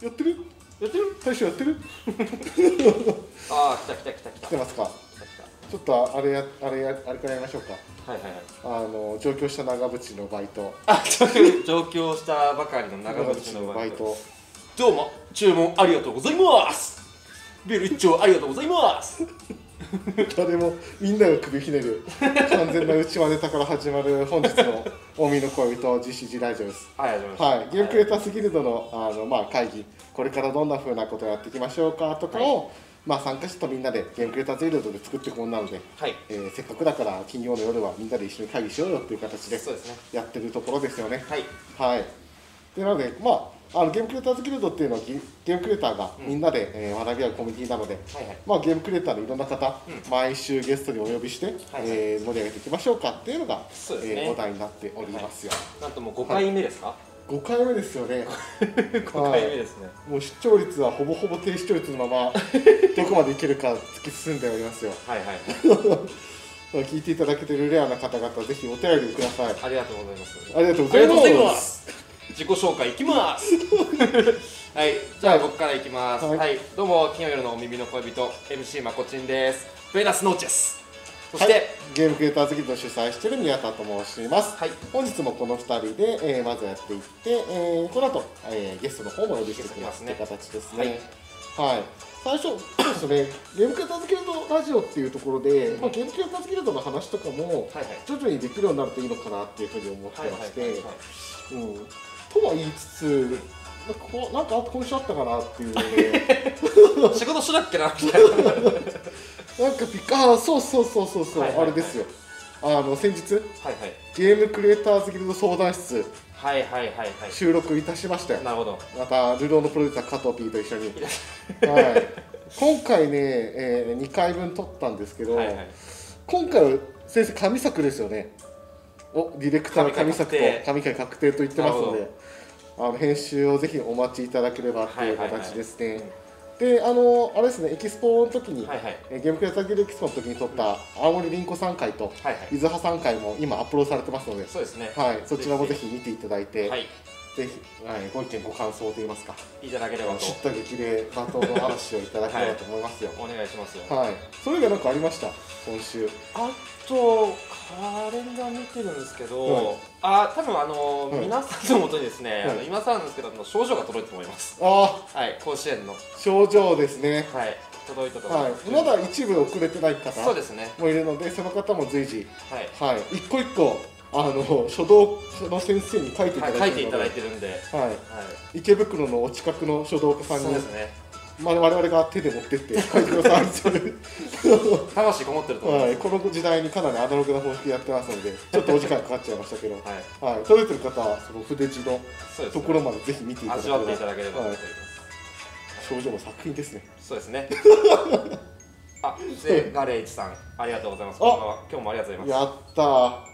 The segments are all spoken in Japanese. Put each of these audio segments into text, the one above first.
やってる？やってる？大将やってる？ああ来た来た来た来た。来てますか？来た来ちょっとあれやあれやあれからやりましょうか。たはいはいはい。あの上京した長渕のバイト。あ 上京したばかりの長渕のバイト。ト。どうも注文ありがとうございます。ビール一丁ありがとうございます 誰もみんなが首ひねる完全な内輪ネタから始まる本日の「大見の恋人 GCG ラジオ」です。はいはい、ゲームクリエイターズギルドのあの、まあ、会議。これからどんなふうなことをやっていきましょうかとかを、まあ、参加者とみんなでゲームクリエイターズギルドで作っていくものなので、はい。えーせっかくだから金曜の夜はみんなで一緒に会議しようよっていう形でやってるところですよね。はい。はい、でなので、まあ、あのゲームクリエイターズギルドっていうのはゲゲームクリエイターがみんなで、えー学び合うコミュニティなので、はいはい。まあ、ゲームクリエイターのいろんな方、うん。毎週ゲストにお呼びして、はいえー盛り上げていきましょうかっていうのが、そうですね。えーお題になっておりますよ。なんともう5回目ですか、5回目ですよね。5回目ですね。もう視聴率はほぼほぼ低視聴率のまま どこまでいけるか突き進んでおりますよ。はいはい。はい聞いていただけてるレアな方々ぜひお便りください。ありがとうございます。ありがとうございます自己紹介いきます。はいじゃあ僕からいきます。ははいい、どうも金曜夜のお耳の恋人 MC まこちんです。ベナスノーチェスそして、はい、ゲームクリエイターズギルド主催している宮田と申します、はい。本日もこの2人で、えーまずやっていって、えーこの後、えーゲストの方もお呼びしていきますゲという形ですね。はい、最初 そうですねゲームクリエイターズギルドラジオっていうところで、まあ、ゲームクリエイターズギルドの話とかもはいはい。徐々にできるようになるといいのかなっていうふうに思ってはいまして、とは言いつつなんかこうなんか今週あったかなっていうので。仕事しなっけなみたいな。なんかピカあそうそうそうそうそう、はいはいはい。あれですよ。あの先日はいゲームクリエイターズギルド相談室。はいはいはいはい。はい収録いたしましたよ。なるほど。またルローのプロデューサー加藤 P と一緒に、はい、今回ね、えー、2回分撮ったんですけど、はいはい。今回は先生神作ですよねおディレクターの神作と神回確定と言ってますのであの編集をぜひお待ちいただければというはいはいはい形ですね、であのあれですねエキスポの時に、はいはい。えーゲームクリエイタルドエキスポの時に撮った青森凛子さん回とはいはい。伊豆葉さん回も今アップロードされてますので、そうですね。はい、そちらもぜひ見ていただいて、はいぜひ、はい、ご意見ご感想といいますかいただければと。知った激励罵倒の話をいただければと思いますよ。お願いしますよ。はい、それが何かありました？今週。あとカレンダー見てるんですけど、はい。あ多分あの、はい皆さんのもとにですね、はい。あの今更なんですけどあの症状が届いたと思います。あはい甲子園の。あ症状ですね。はい。届いたと思いはい。ます、まだ一部遅れてない方そうですね。もいるのでその方も随時。はい、はい。一個一個あの書道の先生に書いていたはい、だい書いていただいてるんで、はい。はい、池袋のお近くの書道家さんにそうですねま我々が手で持ってって書いてくださいっていう 魂こもってると思います、はい、この時代にかなりアナログな方式でやってますのでちょっとお時間かかっちゃいましたけど、はい。はい、届いてる方はその筆字のところまでぜひ見ていただければ。味わっていただければと思います、症状の作品ですね。そうですね。あでガレージさんありがとうございます。今日もありがとうございます。やったー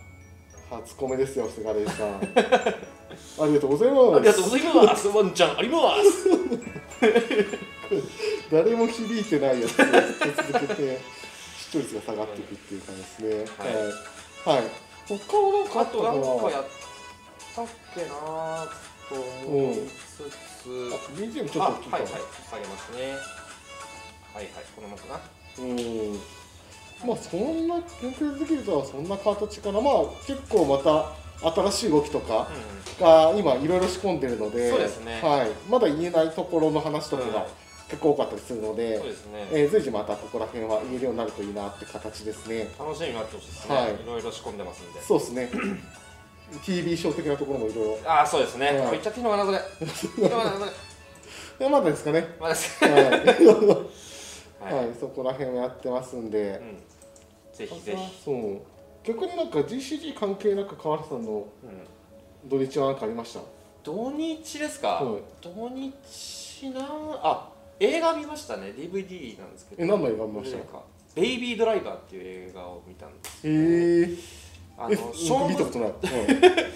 初コメですよ菅レイさん。ありがとうございます。ありがとうございます。ワンちゃんあります。誰も響いてないやつ続けて視聴率が下がっていくっていう感じですね。はい、はい、他は何かああったかなとなんかやったっけなと思いつつ、あ BGM ちょあっと聞いたはいはい。下げますね。はいはい。このままかな。うんまあそんな研究できるとはそんな形かなまあ結構また新しい動きとかが今いろいろ仕込んでるのでそうですね。はい、まだ言えないところの話とかうんが結構多かったりするので、そうですね、えー随時またここら辺は言えるようになるといいなって形ですね。楽しみになってほしいですね、はい。い、ろいろ仕込んでますんで。そうですね。TV ショー的なところもいろいろ。ああそうですね、はい。こっちゃっていいのかなそれ。まだですかね。まあです。はい、はい、はい、そこら辺をやってますんで、うん、ぜひぜひ、そう逆になんか GCG 関係なく川原さんのうん、土日は何かありました？土日ですか、はい。土日なあ映画見ましたね。DVD なんですけど。え何の映画見ました？なんかベイビードライバーっていう映画を見たんですへえあえの勝負僕見たことない、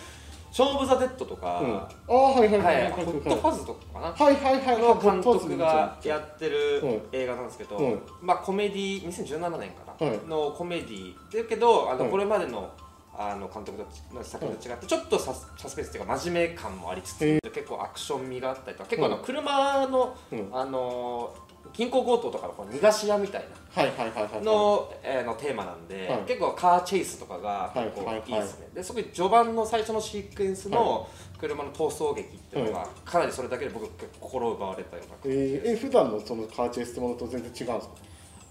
勝負ザ・デッドとか、うん。うん、ああはいはいははい。いはいホットファズとかかな。はいはいはいはい。の監督がやってるうん。映画なんですけど、うん。まあコメディ2017年かな、はい。のコメディだけどあの、うん。これまでのあの監督の作品と違ってちょっとサスサスペンスっていうか真面目感もありつつへ結構アクション味があったりとか結構あのうん。車のうん。あの銀行強盗とかのこう逃がし屋みたいなはいはいはいはいの,、えーのテーマなんで、はい。結構カーチェイスとかが結構はいはい。いいですね、でそこに序盤の最初のシークエンスの車の逃走劇っていうのがかなりそれだけで僕結構心奪われたようなえー、え普段のそのカーチェイスってものと全然違うんですか？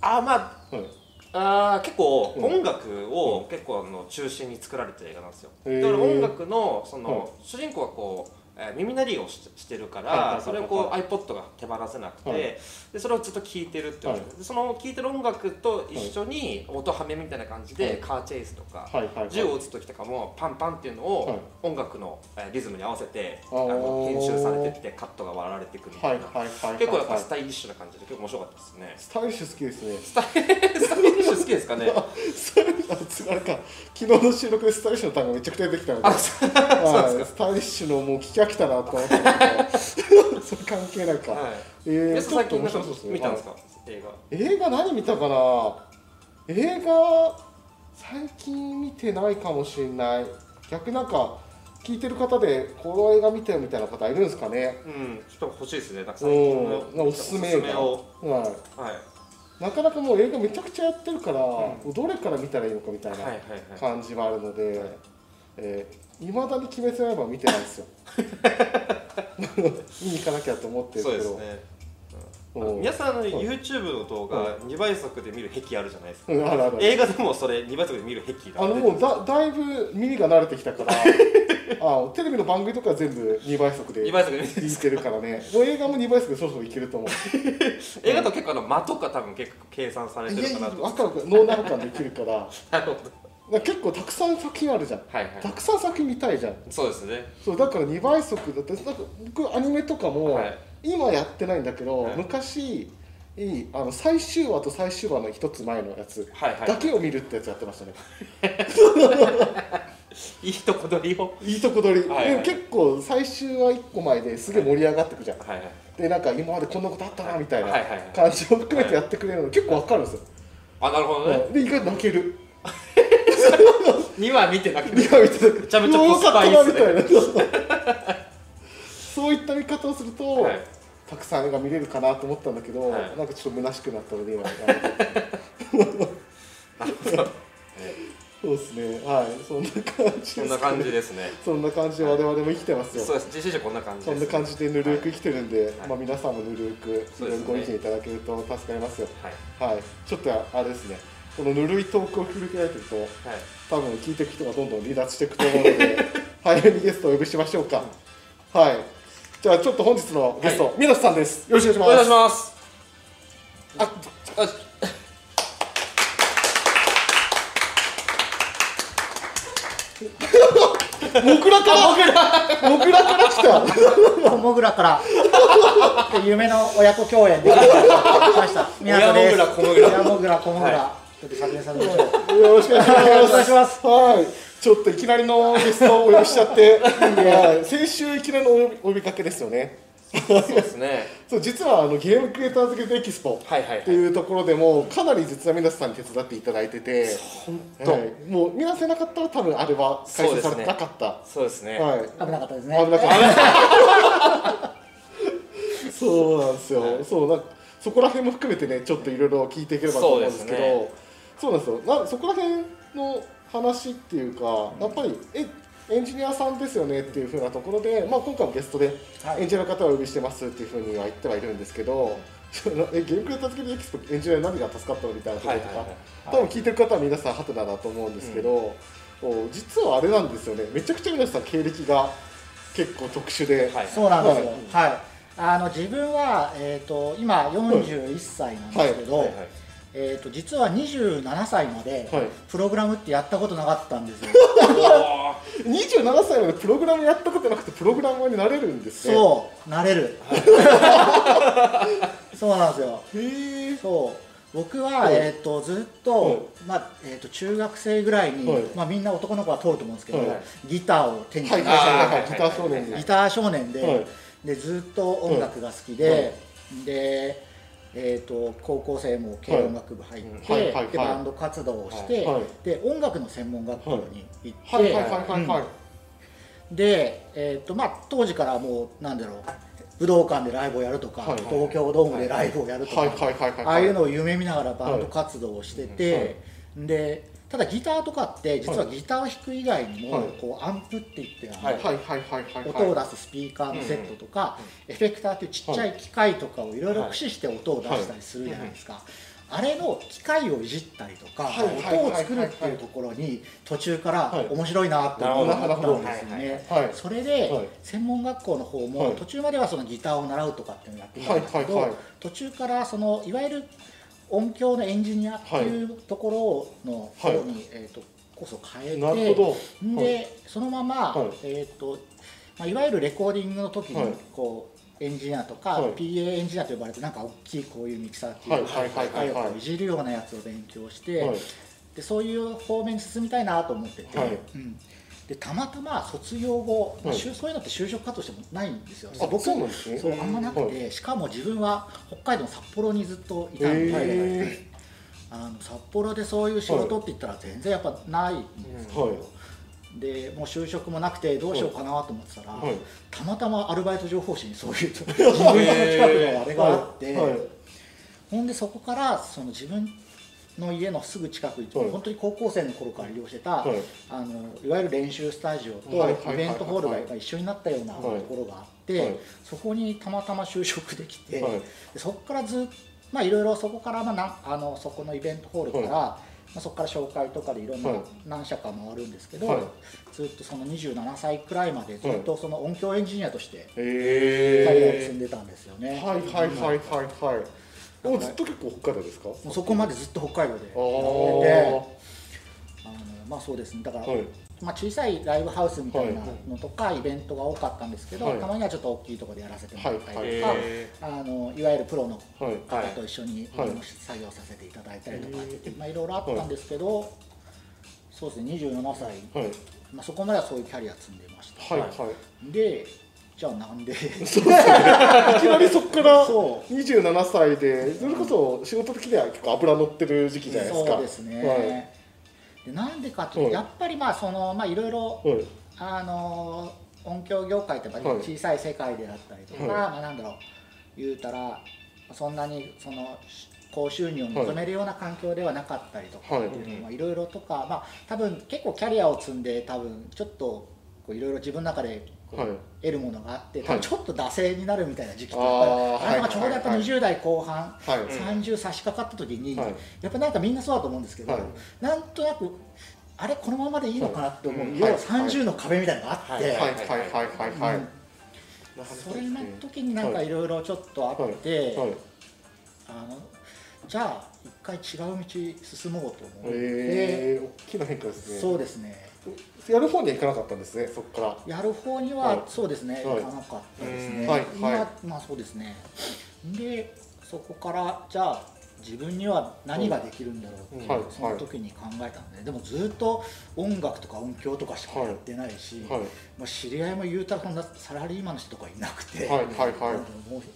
あーまあはい。あー結構うん。音楽を結構あの中心に作られてる映画なんですよ、だから音楽のその、はい。主人公がこう、えー耳鳴りをししてるから、それをこう iPod が手放せなくて、はい。でそれをずっと聴いてるっていう、はい。でその聴いてる音楽と一緒に音はめみたいな感じで、はい。カーチェイスとか、銃を撃つ時とかもパンパンっていうのはい。を音楽のえーリズムに合わせて、あの編集されてってカットが割られていくみたはいいな、結構やっぱはいスタイリッシュな感じで結構面白かったですね。スタイリッシュ好きですね。スタイスタイリッシュ好きですかね？スタイリッシュあつなんか昨日の収録でスタイリッシュの単語めちゃくちゃ出てきたので。あそうはい。スタイリッシュのもう聞き飽きたなと。思ってたけどそれ関係ないか、はい。えー、ちょっと面白そうですね。見たんですか？映画。映画何見たかな？映画最近見てないかもしれない。逆になんか聞いてる方でこの映画見てるみたいな方いるんですかね？うん。ちょっと欲しいですね。なんか最近のうん。おすすめ映画。を。はい。はいなかなかもう映画めちゃくちゃやってるから、うどれから見たらいいのかみたいな感じはあるので、はい。えー、未だに「鬼滅の刃」見てないですよ。見に行かなきゃと思ってるけど。ねうん皆さんのはい YouTube の動画2倍速で見る癖あるじゃないですか。うんあるある。映画でもそれ2倍速で見る癖があのもうだだいぶ耳が慣れてきたから あテレビの番組とか全部2倍速で2倍速で見る。からね。もう映画も2倍速でそろそろいけると思う。映画と結構あの間とか多分結構計算されてるかなと。分かる脳内保管できるから。なるほど。結構たくさん作品あるじゃん。はいはい。たくさん作品見たいじゃん。そうですね。そうだから2倍速だってなんか僕アニメとかも、はい今やってないんだけど、はい。昔いいあの最終話と最終話の一つ前のやつだけを見るってやつやってましたね、いいとこ取りを？いいとこ取り、はいはい。で結構最終話1個前ですげえ盛り上がってくじゃん、はいはい。でなんか今までこんなことあったなみたいな感じを含めてやってくれるの結構わかるんですよ、あなるほどね。うん。で意外と泣ける。2話見てなくていやみたいなめちゃめちゃコスパいいっすねそういった見方をすると、はい。たくさん映画見れるかなと思ったんだけど、はい。なんかちょっと虚しくなったので今 そう。ですね。はい。そんな感じです。そんな感じですね。そんな感じで我々も生きてますよ、そうです。実習こんな感じですそんな感じでぬるく生きてるんで、はい。まあ、皆さんもぬるくいそうですね。ろいろご意見いただけると助かりますよ。はい。はい。ちょっとあれですね。このぬるいトークを振り返ってるとはい。多分聞いていく人がどんどん離脱していくと思うので 早めにゲストをお呼びしましょうか。はいじゃあちょっと本日のゲスト、はい。皆さんです。よろしくおお願いし願いしまます。あモグラからモグラから来た。モグラから。夢の親子共演で。きました。親モグラ小モグラ親モグラ小モグラ。ちょっと撮影させましょう。よろしくお願いします。よろしくお願いします。はい。ちょっといきなりのゲストをお呼びしちゃって、はい先週いきなりのお呼びお呼びかけですよね。そうですね そう実はあのゲームクリエイターズゲートエキスポっていうところでもかなり実は皆さんに手伝っていただいてて、本当はい、もう見なせなかったら多分あれは開催されてなかった。そうですねはい。危なかったです危ね。なかった。そうなんですよ。はいそうなんそこら辺も含めてねちょっといろいろ聞いていければと思うんですけど、そうなんですよ。なそこら辺の話っていうかやっぱりえエンジニアさんですよねっていうふうなところで、まあ今回もゲストではい。エンジニアの方をお呼びしてますっていうふうには言ってはいるんですけど。えゲームクリエイターズゲームエキスポエンジニア何が助かったのみたいなこととか、はいはいはい。多分聞いてる方は皆さんハテナだと思うんですけど、お実はあれなんですよね。めちゃくちゃ皆さん経歴が結構特殊で、はい。そうなんですよ。はい。あの自分はえっと今41歳なんですけどはい。はい、えっと実は27歳まではい。プログラムってやったことなかったんですよ。27歳までプログラムやったことなくてプログラマーになれるんですね。そう、なれる。そうなんですよ。うへえそう。僕は、はい。えー、とずっと,、まあえー、と中学生ぐらいに、はい。まあ、みんな男の子は通ると思うんですけど、はい。ギターを手にして、はい。はい。はい。はい。あーギター少年にギター少年で,、はい。でずっと音楽が好きで、でえー、と高校生も軽音楽部入って、はい。はい。はい。でバンド活動をして、はい。で音楽の専門学校に行って、はい。はい。はい。はい。はい。で、えーとまあ、当時からもうなんだろう武道館でライブをやるとか、はい。東京ドームでライブをやるとか、はい。はい。はい。はい。ああいうのを夢見ながらバンド活動をしてて、でただギターとかって実はギターを弾く以外にも、はい。こうアンプって言って、音を出すスピーカーのセットとか、エフェクターっていうちっちゃい機械とかをいろいろ駆使して音を出したりするじゃないですか、あれの機械をいじったりとか、音を作るっていうところに途中からはい。面白いなって思うなるほど。んですよね。はい。それで、はい。専門学校の方はい。も途中まではそのギターを習うとかっていうのをやってたんですけど、途中からそのいわゆる音響のエンジニアっていうところの方に、えー、とコースを変えてなるほど。で、はい。そのまま、はい。えーとまあ、いわゆるレコーディングの時にはい。こう、エンジニアとか、はい。PA エンジニアと呼ばれてなんか大きいこういうミキサーっていうはい。はい。はい。はい。はい機械をいじるようなやつを勉強して、はい。でそういう方面に進みたいなと思ってて、はい。うん、でたまたま卒業後、まあそういうのって就職活動してもないんですよ。あ僕そうなんですね。そうあんまなくて、しかも自分は北海道の札幌にずっといたんで、へあの札幌でそういう仕事って言ったら全然やっぱないんですよ、はい。でもう就職もなくてどうしようかなと思ってたら、はい。たまたまアルバイト情報誌にそういう 自分の近くのあれがあって、ほんでそこからその自分の家のすぐ近くに、はい。本当に高校生の頃から利用してた、はい。あのいわゆる練習スタジオとはいはいはい。イベントホールが一緒になったようなところがあって、はい。そこにたまたま就職できて、そこからずっまあいろいろそこからまあなあのそこのイベントホールから、はまあ、そこから紹介とかでいろんなはい。何社か回るんですけど、はい。ずっとその27歳くらいまでずっとその音響エンジニアとしてキャリアをへ積んでたんですよね。えはいはいはいはいはいもうずっと結構北海道ですか？もうそこまでずっと北海道で。あやっててーあのまあそうですね。だから、はい。まあ、小さいライブハウスみたいなのとかイベントが多かったんですけど、はい。たまにはちょっと大きいところでやらせてもらったりとか、はいえあのいわゆるプロのはい方と一緒にはい作業させていただいたりとか、はい。まあ、いろいろあったんですけど、そうですね。27歳、はい。まあ、そこまではそういうキャリア積んでました、はいはい。でじゃあなんで？いきなりそこからそ27歳でそれこそ仕事的には結構油乗ってる時期じゃないですか。そうですね、はい。でなんでかというと、はい。やっぱりまあそのまあいろいろはい。あの音響業界ってやっぱり小さい世界であったりとか、はい。まあなんだろう言うたらそんなにその高収入を望めるような環境ではなかったりとかはい。っていうのもいろいろとか、まあ多分結構キャリアを積んで多分ちょっといろいろ自分の中で得るものがあって、はい。多分ちょっと惰性になるみたいな時期ってあーやっぱりあちょうどやっぱはい20代後半、はい。30差し掛かった時に、はい。やっぱなんかみんなそうだと思うんですけど、はい。なんとなくあれこのままでいいのかなって思う、はい要ははい。30の壁みたいなのがあって、はい。はい。はい。はい。はい。はい。うん。それの時になんかい。ろいろちょっとあって、はい。あのじゃあ一回違う道進もうと思って、えー、大きな変化ですね。そうですねやる方には行かなかったんですねそこから。やる方にはそうですね、はい。行かなかったですね、うん。はい。今はい。まあそうですね。でそこからじゃあ自分には何ができるんだろうってその時に考えたんででもずっと音楽とか音響とかしかやってないし、はいまあ、知り合いも言うたらそんなサラリーマンの人とかいなくて、はいはい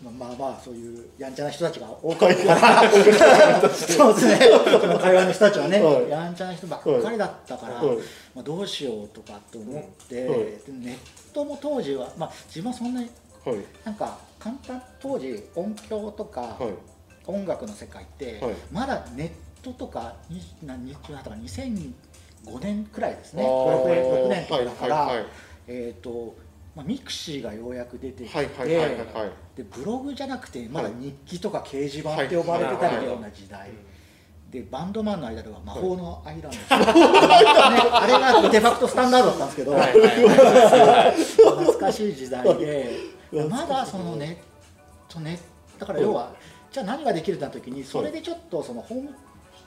まあまあそういうやんちゃな人たちが多かったからそうですね。その会話の人たちはね、はい。やんちゃな人ばっかりだったから、はい。まあ、どうしようとかって思って、ネットも当時は、まあ、自分はそんなにはい。なんか簡単当時音響とかはい音楽の世界って、はい。まだネットとかに何年だったか2005年くらいですね。あー6年 ,6 年とかだから、はいはいえっ、と、まあ、 mixi がようやく出てきて、はいはいはいはいはい。でブログじゃなくてまだはい日記とか掲示板って呼ばれてたはいような時代、でバンドマンの間では魔法の iらんど、ね、あれがデファクトスタンダードだったんですけど、はいはい。懐かしい時代でまだそのネットネだから要はじゃあ何ができるってなった時にそれでちょっとそのホーム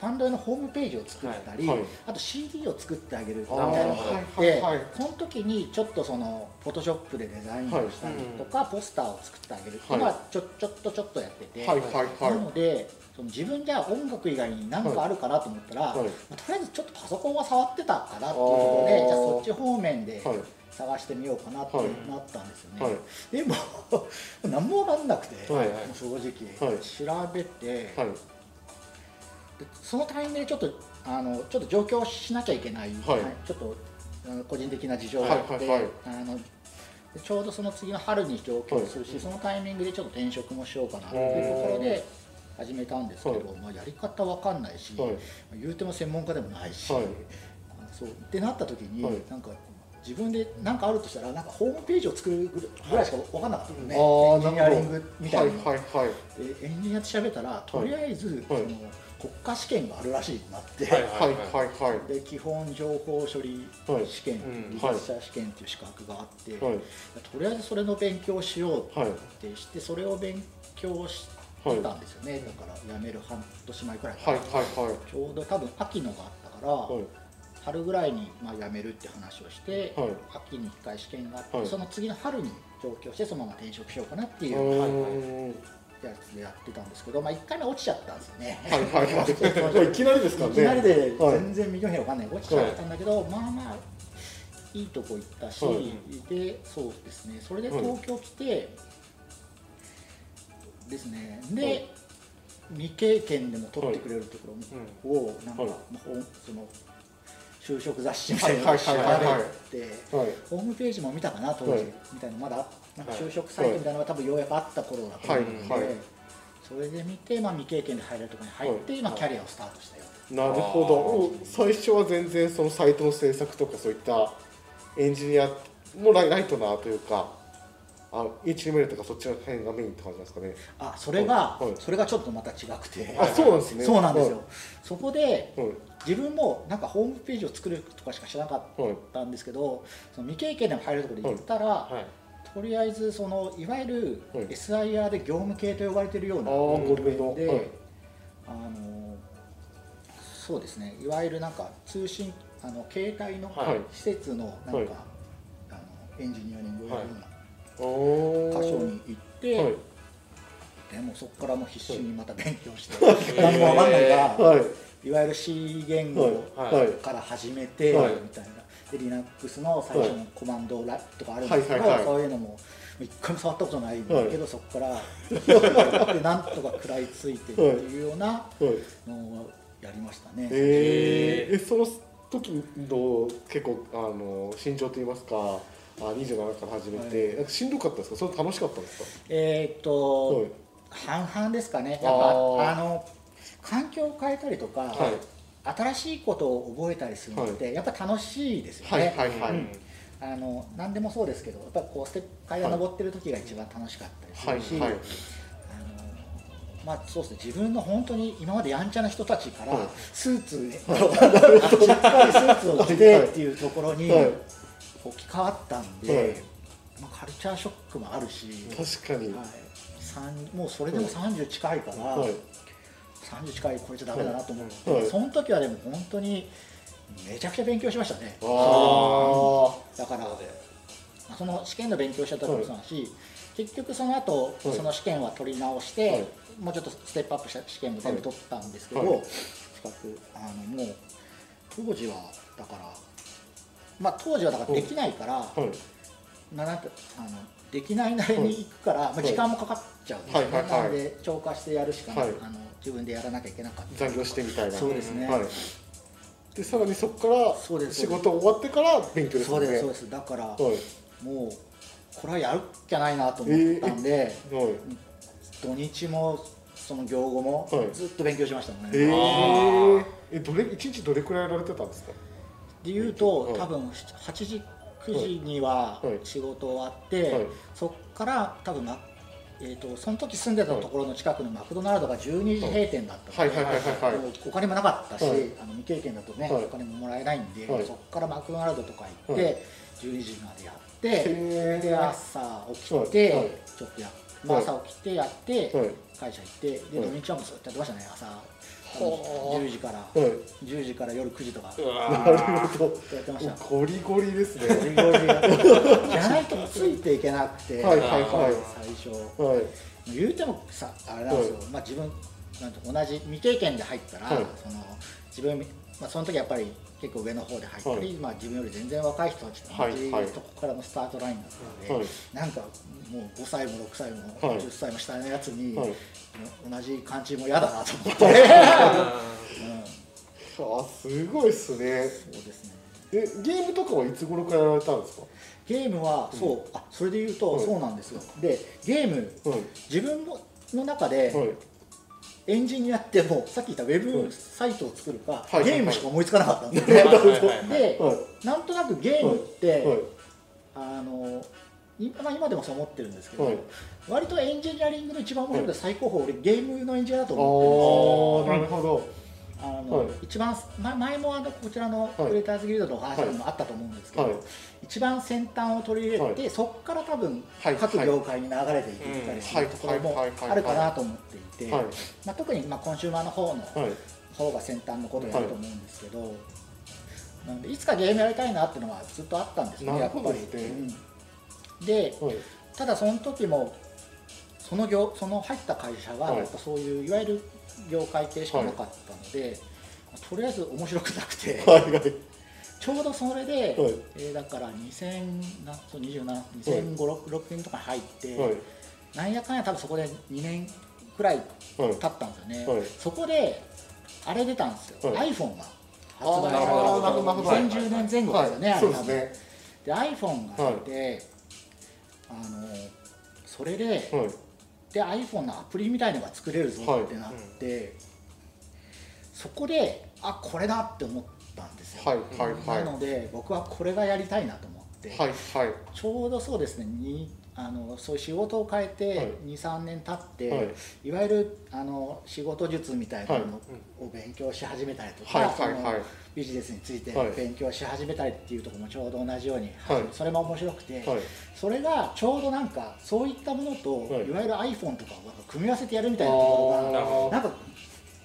バンド用のホームページを作ったり、はい。はいあと CD を作ってあげるみたいなのがあって、その時にちょっとそのフォトショップでデザインをしたりとか、ポスターを作ってあげる。ってい。うのはちょちょっとちょっとやってて、なのでその自分じゃあ音楽以外に何かあるかなと思ったら、はい。まあとりあえずちょっとパソコンは触ってたかなっていうことでじゃあそっち方面ではい探してみようかなってはい。なったんですよね、はい。でも 何も分かんなくて、はいもう正直、はい。調べて、はい。でそのタイミングでちょっとあのちょっと上京しなきゃいけない、はい。ちょっと個人的な事情があって、はいはいはい。あのでちょうどその次の春に上京するし、そのタイミングでちょっと転職もしようかなっていうところで始めたんですけど、はい。まあ、やり方わかんないし、はい。言うても専門家でもないし、そうってなった時に、はい。なんか自分で何かあるとしたらなんかホームページを作るぐらいしか分かんなかったのね、あーエンジニアリングみたいなのはいはいはい。でエンジニアって調べたらとりあえず、はい。その国家試験があるらしいってなって、はいはいはいはい。で基本情報処理はい。試験、うん技術者試験っていう資格があって、はい。とりあえずそれの勉強をしようはい。ってしてそれを勉強してたんですよね、だから辞める半年前くらいかはいら、はいはい。ちょうど多分秋のがあったから、はい春ぐらいにまあ辞めるって話をして、はい。秋に1回試験があって、はい。その次の春に上京してそのまま転職しようかなっていううはい。やつでやってたんですけど、まあ、1回目落ちちゃったんですよね。はいはい。はい いきなりですからね。いきなりではい。全然右の辺わかんない、落ちちゃったんだけど、まあまあいいとこ行ったし、はい。でそうですね。それではい。東京来て、ですね。で、はい。未経験でも取ってくれるところを、なんか、はい。その就職雑誌みたいなのを調べて。はい。ホームページも見たかな当時、はい。みたいなまだなんかはい。就職サイトみたいなのが多分ようやくあった頃だと思うので、それで見て、まあ、未経験で入れるところに入って、はい。今キャリアをスタートしたよなるほど。最初は全然そのサイトの制作とかそういったエンジニアのライライトなというかあ HTML とかそっちの辺がメインって感じなんですかね。あそれが、はい。はい。それがちょっとまた違くて、あそうなんですね。そうなんですよ、そこではい。自分もなんかホームページを作るとかしか知らなかっはいはいたんですけどその未経験でも入れるところで言ったら、はい。とりあえずそのいわゆるはい SIR で業務系と呼ばれているようなあー部分で、あのそうですね。いわゆるなんか通信あの携帯のはい。施設のなんか、はい。あのエンジニアリングをやるような箇所に行って、はい。でもそこからもう必死にまた勉強して、何もわかんないから、はい。いわゆる C 言語はいはい。から始めて、はい。みたいな。で Linux の最初のコマンドラとかあるんですけど、はい。はい。はい。そういうのも一回も触ったことないんだけど、そこから でなんとか食らいついてっていうようなはい。のをやりましたね。えー、えその時の結構あの心情といいますかあ27から始めて、なんかしんどかったですか？それ楽しかったんですか？えーっと、はい。半々ですかね。やっぱあの環境を変えたりとか、はい。新しいことを覚えたりするのって、やっぱ楽しいですよね。はいはいはい、うん。あの何でもそうですけどやっぱこうステップ階段登ってる時が一番楽しかったりするし、はいはい。あのまあそうですね。自分の本当に今までやんちゃな人たちからはい。スーツ、しっかりスーツを着てっていうところにはい置き換わったんで、はい。まあ、カルチャーショックもあるし、確かに、はい、三もうそれでも30近いから、はい。30近い超えちゃダメだなと思って、はい。その時はでも本当にめちゃくちゃ勉強しましたね。あだからその試験の勉強した時もそうだし、結局その後、はい。その試験は取り直して、はい。もうちょっとステップアップした試験も全部取ったんですけど、はい。資格あのもう当時はだからまあ当時はだからできないから、あはい。なあのできないなりに行くから、まあ、時間もかかっちゃうんですよね、はいはいはい。なので超過してやるしかあの自分でやらなきゃいけなかった。残業してみたいな。そうですね、はい。でさらにそこから仕事終わってから勉強ですそうですそうです。だから、はい。もうこれはやるっきゃないなと思ったんで、はい。土日もその行後もはい。ずっと勉強しましたもんね、えでー、えどれ一日どれくらいやられてたんですか？言うと、はい多分8時9時にははい。仕事終わって、はい。そっから多分まえー、とその時住んでたところの近くのマクドナルドが12時閉店だったので、お金もなかったし、はい。あの未経験だとね、はい。お金ももらえないんで、はい。そこからマクドナルドとか行って、はい。12時までやって、で朝起きて、ちょっとや、朝起きてやって、はい。会社行ってではい土日はもうずっとやってましたね朝。はあ10時から。はい。10時から夜9時とか。なるほど。やってました。ゴリゴリですね。ゴリゴリじゃないとついていけなくて、はいはいはい。最初。はい。言うてもさあれなんですよ、まあ、自分なんと同じ未経験で入ったら、はい。その自分、まあ、その時やっぱり結構上の方で入ったり、はい。まあ、自分より全然若い人たちと同じとこからのスタートラインだったので、はい。なんかもう5歳も6歳もはい。10歳も下のやつに、はい。同じ感じも嫌だなと思って、うん、あすごいっすね。そうですね。えゲームとかはいつ頃からやられたんですか？ゲームはそう、あそれで言うと、はい。そうなんですよ。でゲームはい。自分のの中で、はいエンジニアってもうさっき言ったウェはいブサイトを作るか、はいゲームしか思いつかなかったんですで、はいなんとなくゲームって、はい。あの今まあ今でもそう思ってるんですけど、はい。割とエンジニアリングの一番面白いで最高峰、俺ゲームのエンジニアだと思ってるんですよ。なるほどあの、はい。一番ま前もあのこちらのクリエイターズギルドの話にもあったと思うんですけど、はい。一番先端を取り入れて、はそこから多分はい。各業界に流れていったりするところもあるかなと思っていて、はい。まあ、特にまあコンシューマーの方のはい。方が先端のことをやると思うんですけど、なんでいつかゲームやりたいなっていうのはずっとあったんですねなやっぱり。でただその時もその業その入った会社がはい。やっぱそういういわゆる業界系しかなかったので、とりあえず面白くなくて、はいはい。ちょうどそれで、はい。えーだから2000なそう27 2005、6年とかに入って、はい。なんやかんや多分そこで2年くらいはい経ったんですよね、はい。そこであれ出たんですよ、はい。iPhone が発売された。2010年前後ですよね、はい。あれ多分ですね。で iPhone が出て、あのそれで,、はいで iPhone のアプリみたいのが作れるぞってなって、そこであこれだって思ったんですよ、はいはいはい。なので僕はこれがやりたいなと思って、はいはい。ちょうどそうですねにあのそういう仕事を変えはい。て23年経って、はい。い、わゆるあの仕事術みたいなのを勉強し始めたりとか、はいビジネスについてはい。勉強し始めたりっていうところもちょうど同じように、はい。それも面白くて、はい。それがちょうどなんかそういったものと、はい。い、わゆる iPhone とかを組み合わせてやるみたいなところがなんか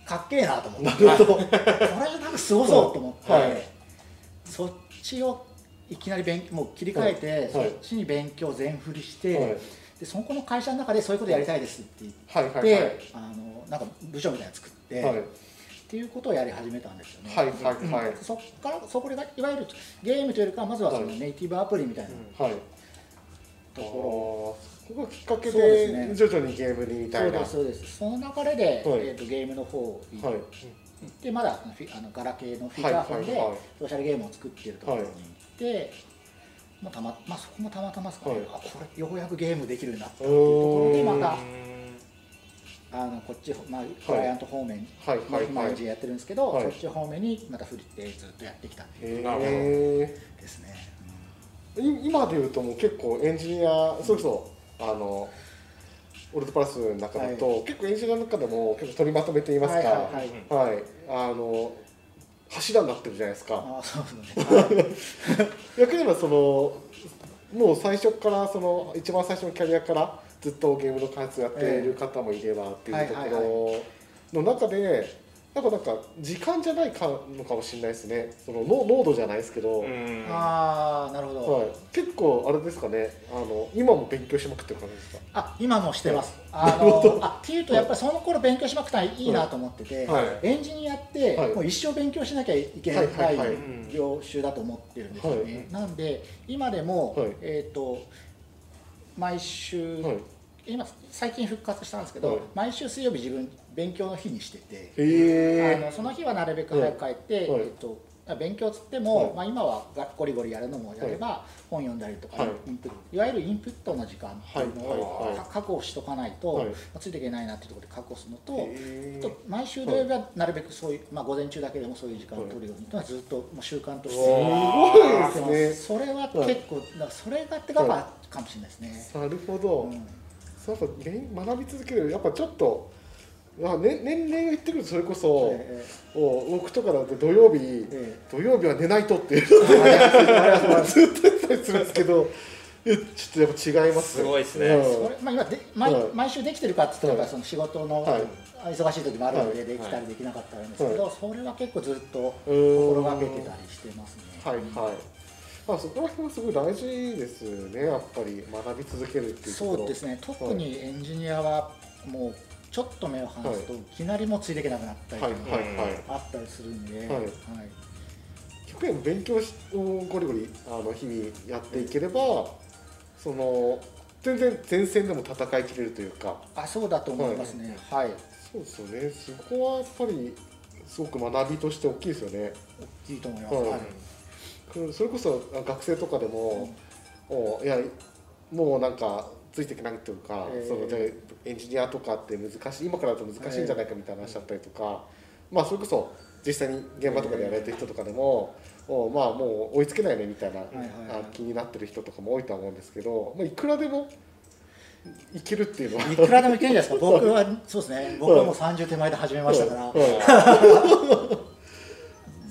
かっけえなと思ってこれなんかすごそうと思って、はい。そっちをいきなり勉もう切り替えて、はい。そっちに勉強全振りして、はい。でそこの会社の中でそういうことやりたいですって言って、はいはいはい。あのなんか部署みたいなの作って、はい。っていうことをやり始めたんですよね。はいはいはい。うんそこからそこでいわゆるゲームというよりかはまずはそのはいネイティブアプリみたいなはい。とこここがきっかけですね。で徐々にゲームにみろ、たいな。そうですそうです。その流れで、はい。えー、とゲームの方に行はい。って、まだあのガラケーのフィーチャーフォンでソーシャルゲームを作っているところにまあたままあ、そこもたまたまですかね、はい。あこれようやくゲームできるようになったっていうところでまたあのこっち、まあ、クライアント方面はい。はい。今はい。エンジンやってるんですけど、はい。そっち方面にまた振ってずっとやってきたっていうへですね。えい今でいうともう結構エンジニアそれこそあのオルトプラスの中だと、結構エンジニアの中でも結構取りまとめといいますか。はいはいはい。はい。あの柱になってるじゃないですか。あそうですね。逆に言えばそのもう最初からその一番最初のキャリアからずっとゲームの開発をやっている方もいればっていうとはいころの中でやっぱなんか時間じゃないかのかもしれないですね。その濃濃度じゃないですけど、うん。ああなるほど。はい、結構あれですかね。あの今も勉強しまくってる感じですか？あ今もしてます。あのあっていうとやっぱりその頃勉強しまくったらいいなと思ってて、はい。エンジニアってはい。もう一生勉強しなきゃいけないはいはいはい業種だと思ってるんですよね。なんで今でも、はい。えっ、と毎週、はい。今最近復活したんですけど、はい。毎週水曜日自分勉強の日にしてて。へえあのその日はなるべく早く帰って、はい。えっと勉強つっても、はい。まあ、今はがゴリゴリやるのもやれば、本読んだりとか、はい。インプットいわゆるインプットの時間っていうのを、はい。はい。はい。か確保しとかないと、ついていけないなっていうところで確保するのと,、へー。と毎週土曜日はなるべくそういう、まあ、午前中だけでもそういう時間を取るようにというのはずっともう習慣としてすごいですね。それは結構、だそれがってがかかもしれないですね。なるほど、うん。そうやっぱね学び続けるやっぱちょっとあ、ね、年齢がいってくるとそれこそ、えもう僕とかだって土曜日、え土曜日は寝ないとっていう。えずっと言ったりするんですけどいやちょっとやっぱ違いますすごいっすね。うん。まあ、今で毎,、はい。毎週できてるかって言ったら、その仕事の、はい。忙しい時もあるので、はいできたりできなかったりあるんですけど、それは結構ずっと心がけてたりしてますね。はい。はいまあそこら辺はすごい大事ですね。やっぱり学び続けるっていうそうですね。特にエンジニアはもうちょっと目を離すと、い、きなりもうついていけなくなったりとか、あったりするんで、はい。100円勉強しをゴリゴリあの日々やっていければその全然前線でも戦いきれるというか。あそうだと思いますね。はい、そうですよね。そこはやっぱりすごく学びとして大きいですよね。いいと思います、はい。それこそ学生とかでも、もういやもうなんかついていけないというか、えー。そのじゃあエンジニアとかって難しい今からだと難しいんじゃないかみたいな話だったりとか、まあそれこそ実際に現場とかでやられてる人とかでも、おまあもう追いつけないねみたいな、気になってる人とかも多いとは思うんですけど、まあ、いくらでもいけるっていうのは。いくらでもいけるんじゃないですか。僕はそうですね。僕はもう30手前で始めましたから、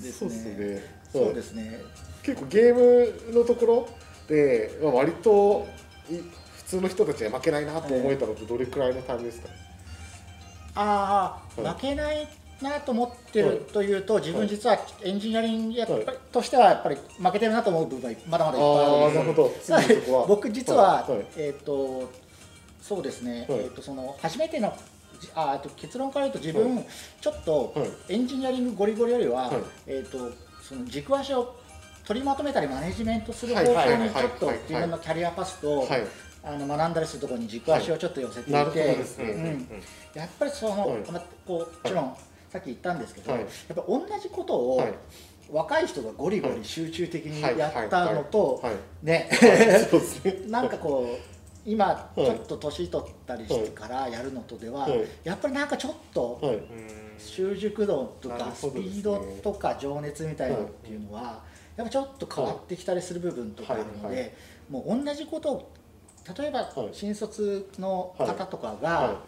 ですそうですね。ねそうですね。結構ゲームのところで、まあ、割と通の人たちが負けないなと思えたのってどれくらいのタイムですか、ああ、はい。負けないなと思ってるというと、自分実はエンジニアリングやっぱりはとしてはやっぱり負けてるなと思う部分はまだまだいっぱいああるんで 僕実は、はい。はい。えっ、とそうですね、はい。えっ、とその初めてのじあ結論から言うと自分、はちょっとはい。エンジニアリングゴリゴリよりは、はい。えっ、とその軸足を取りまとめたりマネジメントする方はい。はい。はい。向にちょっとはい。自分のキャリアパスと、はいあの学んだりするところに軸足をちょっと寄せていて、うん。やっぱりその、はい。まこうもちろん、さっき言ったんですけど、はい。やっぱ同じことを、はい。若い人がゴリゴリ集中的にはい。やったのとはい。ね。なんかこう今い。ちょっと年取ったりしてからやるのとでは、はい。やっぱりなんかちょっとはい。習熟度とかスピードとか情熱みたいなのっていうのはやっぱちょっと変わってきたりする部分とかあるのでもう同じことを例えばはい新卒の方とかが、は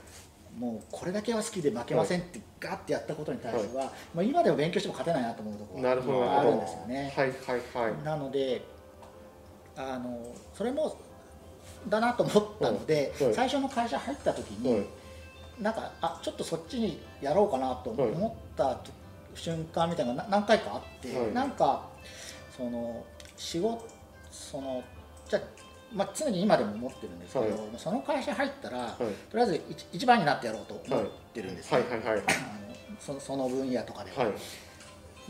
もうこれだけは好きで負けませんってガッてやったことに対しては、もう今でも勉強しても勝てないなと思うところがあるんですよね。はいはいはい。なのであのそれもだなと思ったので、最初の会社入った時に、はい。なんかあちょっとそっちにやろうかなと思ったと瞬間みたいなのがな何回かあって、はい。なんかその仕事そのじゃあまあ、常に今でも思ってるんですけど、はいその会社入ったら、はい。とりあえず一一番になってやろうと思ってるんですよ、はい。はいはいあのそその分野とかでは、はい。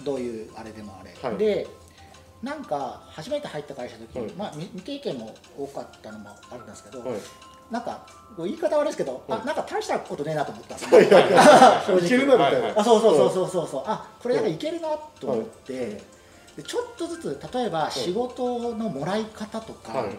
どういうあれでもあれ、はい。でなんか初めて入った会社の時、はい。まあ、未未経験も多かったのもあるんですけど、はい。なんか言い方悪いですけど、はい。あなんか大したことねえなと思ったんですよ、い。けるなみたいな、はいあそうそうそうそうそうそう。あこれなんかいけるなと思って、でちょっとずつ例えば仕事のもらい方とか、はい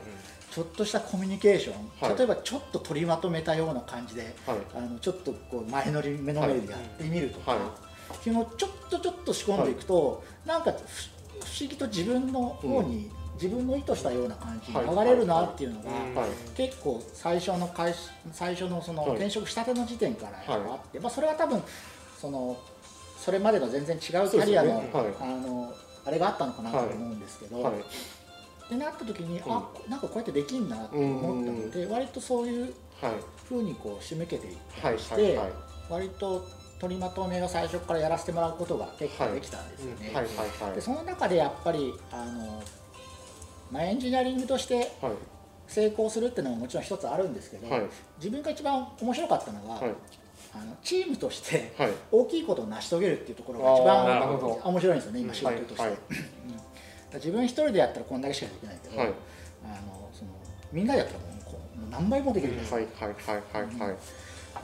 ちょっとしたコミュニケーション、はい。例えばちょっと取りまとめたような感じではい。あのちょっとこう前乗り目の前でやってみるとか、はい。っていちょっとちょっと仕込んでいくと、なんかふ不思議と自分の方に、自分の意図したような感じに流れるなっていうのが、はい。結構最初の会社最初のそのはい。転職したての時点からあって、まあ、それは多分そのそれまでの全然違うキャリアの,、あのあれがあったのかなと思うんですけど、はいってなった時に、うん。あなんかこうやってできんなと思ったので、割とそういうはい。ふうにこう仕向けていったはいりして、はいはい割と取りまとめを最初からやらせてもらうことが結構できたんですよね。はいはいはい。でその中でやっぱりあの、まあ、エンジニアリングとしてはい。成功するっていうのももちろん一つあるんですけど、はい。自分が一番面白かったのは、はい。あのチームとしてはい。大きいことを成し遂げるっていうところが一番面白いんですよね今仕はい。事として、自分一人でやったらこんだけしかできないけど、はい。あのそのみんなでやったらもうこう何倍もできるじゃないですか、はいはいはいはいはい。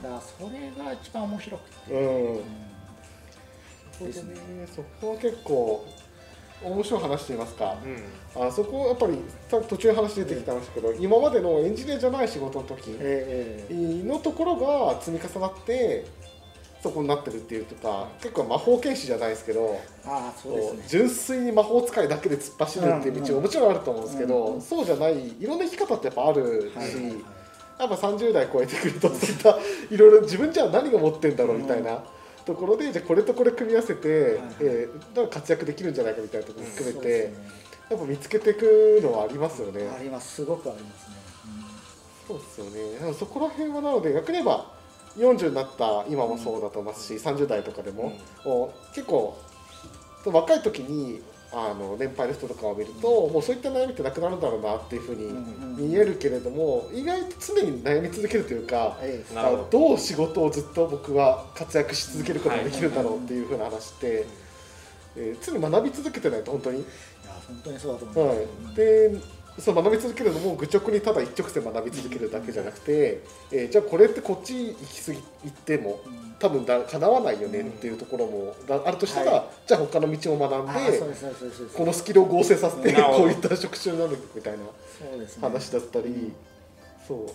だからそれが一番面白くて、うん。うん。ですね。そこは結構面白い話といいますか、うん。あそこやっぱりさ途中話出てきてましたけど、今までのエンジニアじゃない仕事の時ええ。のところが積み重なってそこになってるっていうとか結構魔法剣士じゃないですけどああそうですね。純粋に魔法使いだけで突っ走るっていう道ももちろんあると思うんですけど、うんうんそうじゃないいろんな生き方ってやっぱあるし、はいはい。はいやっぱ30代超えてくるとそういった いろいろ自分じゃあ何が持ってんだろうみたいな。ところでじゃあこれとこれ組み合わせて、えーだから活躍できるんじゃないかみたいなところも含めて、そうですね。やっぱ見つけていくのはありますよね。あります。すごくありますね、そうですよね。そこら辺はなので逆に言えば40になった今もそうだと思いますし、30代とかでも、もう結構若い時にあの年配の人とかを見ると、もうそういった悩みってなくなるんだろうなっていうふうに見えるけれども、意外と常に悩み続けるというか、ど。う仕事をずっと僕は活躍し続けることができるんだろうっていうふうな話って、えー常に学び続けてないと本当に、いや本当にそうだと思います、はい、でそう学び続けるのも愚直にただ一直線学び続けるだけじゃなくて、えーじゃあこれってこっち行き過ぎ行ってもうん。多分だ叶わないよねっていうところもだあるとしたら、はじゃあ他の道を学んあでこのスキルを合成させてこういった職種になるみたいな話だったり、そう。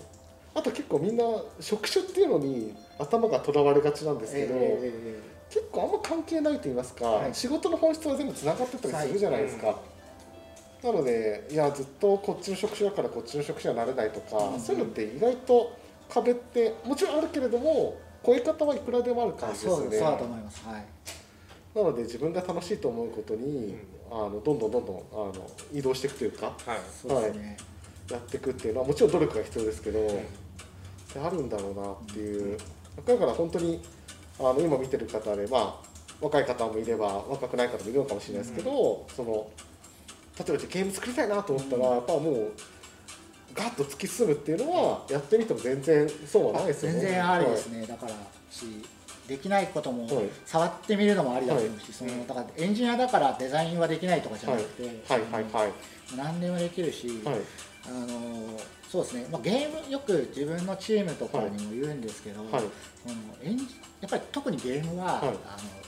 あと結構みんな職種っていうのに頭がとらわれがちなんですけど、えええ結構あんま関係ないと言いますか、はい。仕事の本質は全部つながってたりするじゃないですか。なのでいやずっとこっちの職種だからこっちの職種はなれないとか、うんそういうのって意外と壁ってもちろんあるけれども超え方はいくらでもある感じですよね。そうだと思います。はい。なので自分が楽しいと思うことに、あのどんどんどんどんあの移動していくというかはい。そうですね、やっていくっていうのはもちろん努力が必要ですけど、であるんだろうなっていう、だから本当にあの今見てる方でまあ若い方もいれば若くない方もいるのかもしれないですけど、その例えばじゃあゲーム作りたいなと思ったら、やっぱもうガッと突き進むっていうのはやってみても全然そうはないですよね。全然ありですね、だからしできないこともはい。触ってみるのもありだと思うし、はい。そのだからエンジニアだからデザインはできないとかじゃなくて、はい。はいはい何でもできるし、はい。あのそうですね、まあ、ゲームよく自分のチームとかにも言うんですけど、はい。そのエンジやっぱり特にゲームは、はい。あの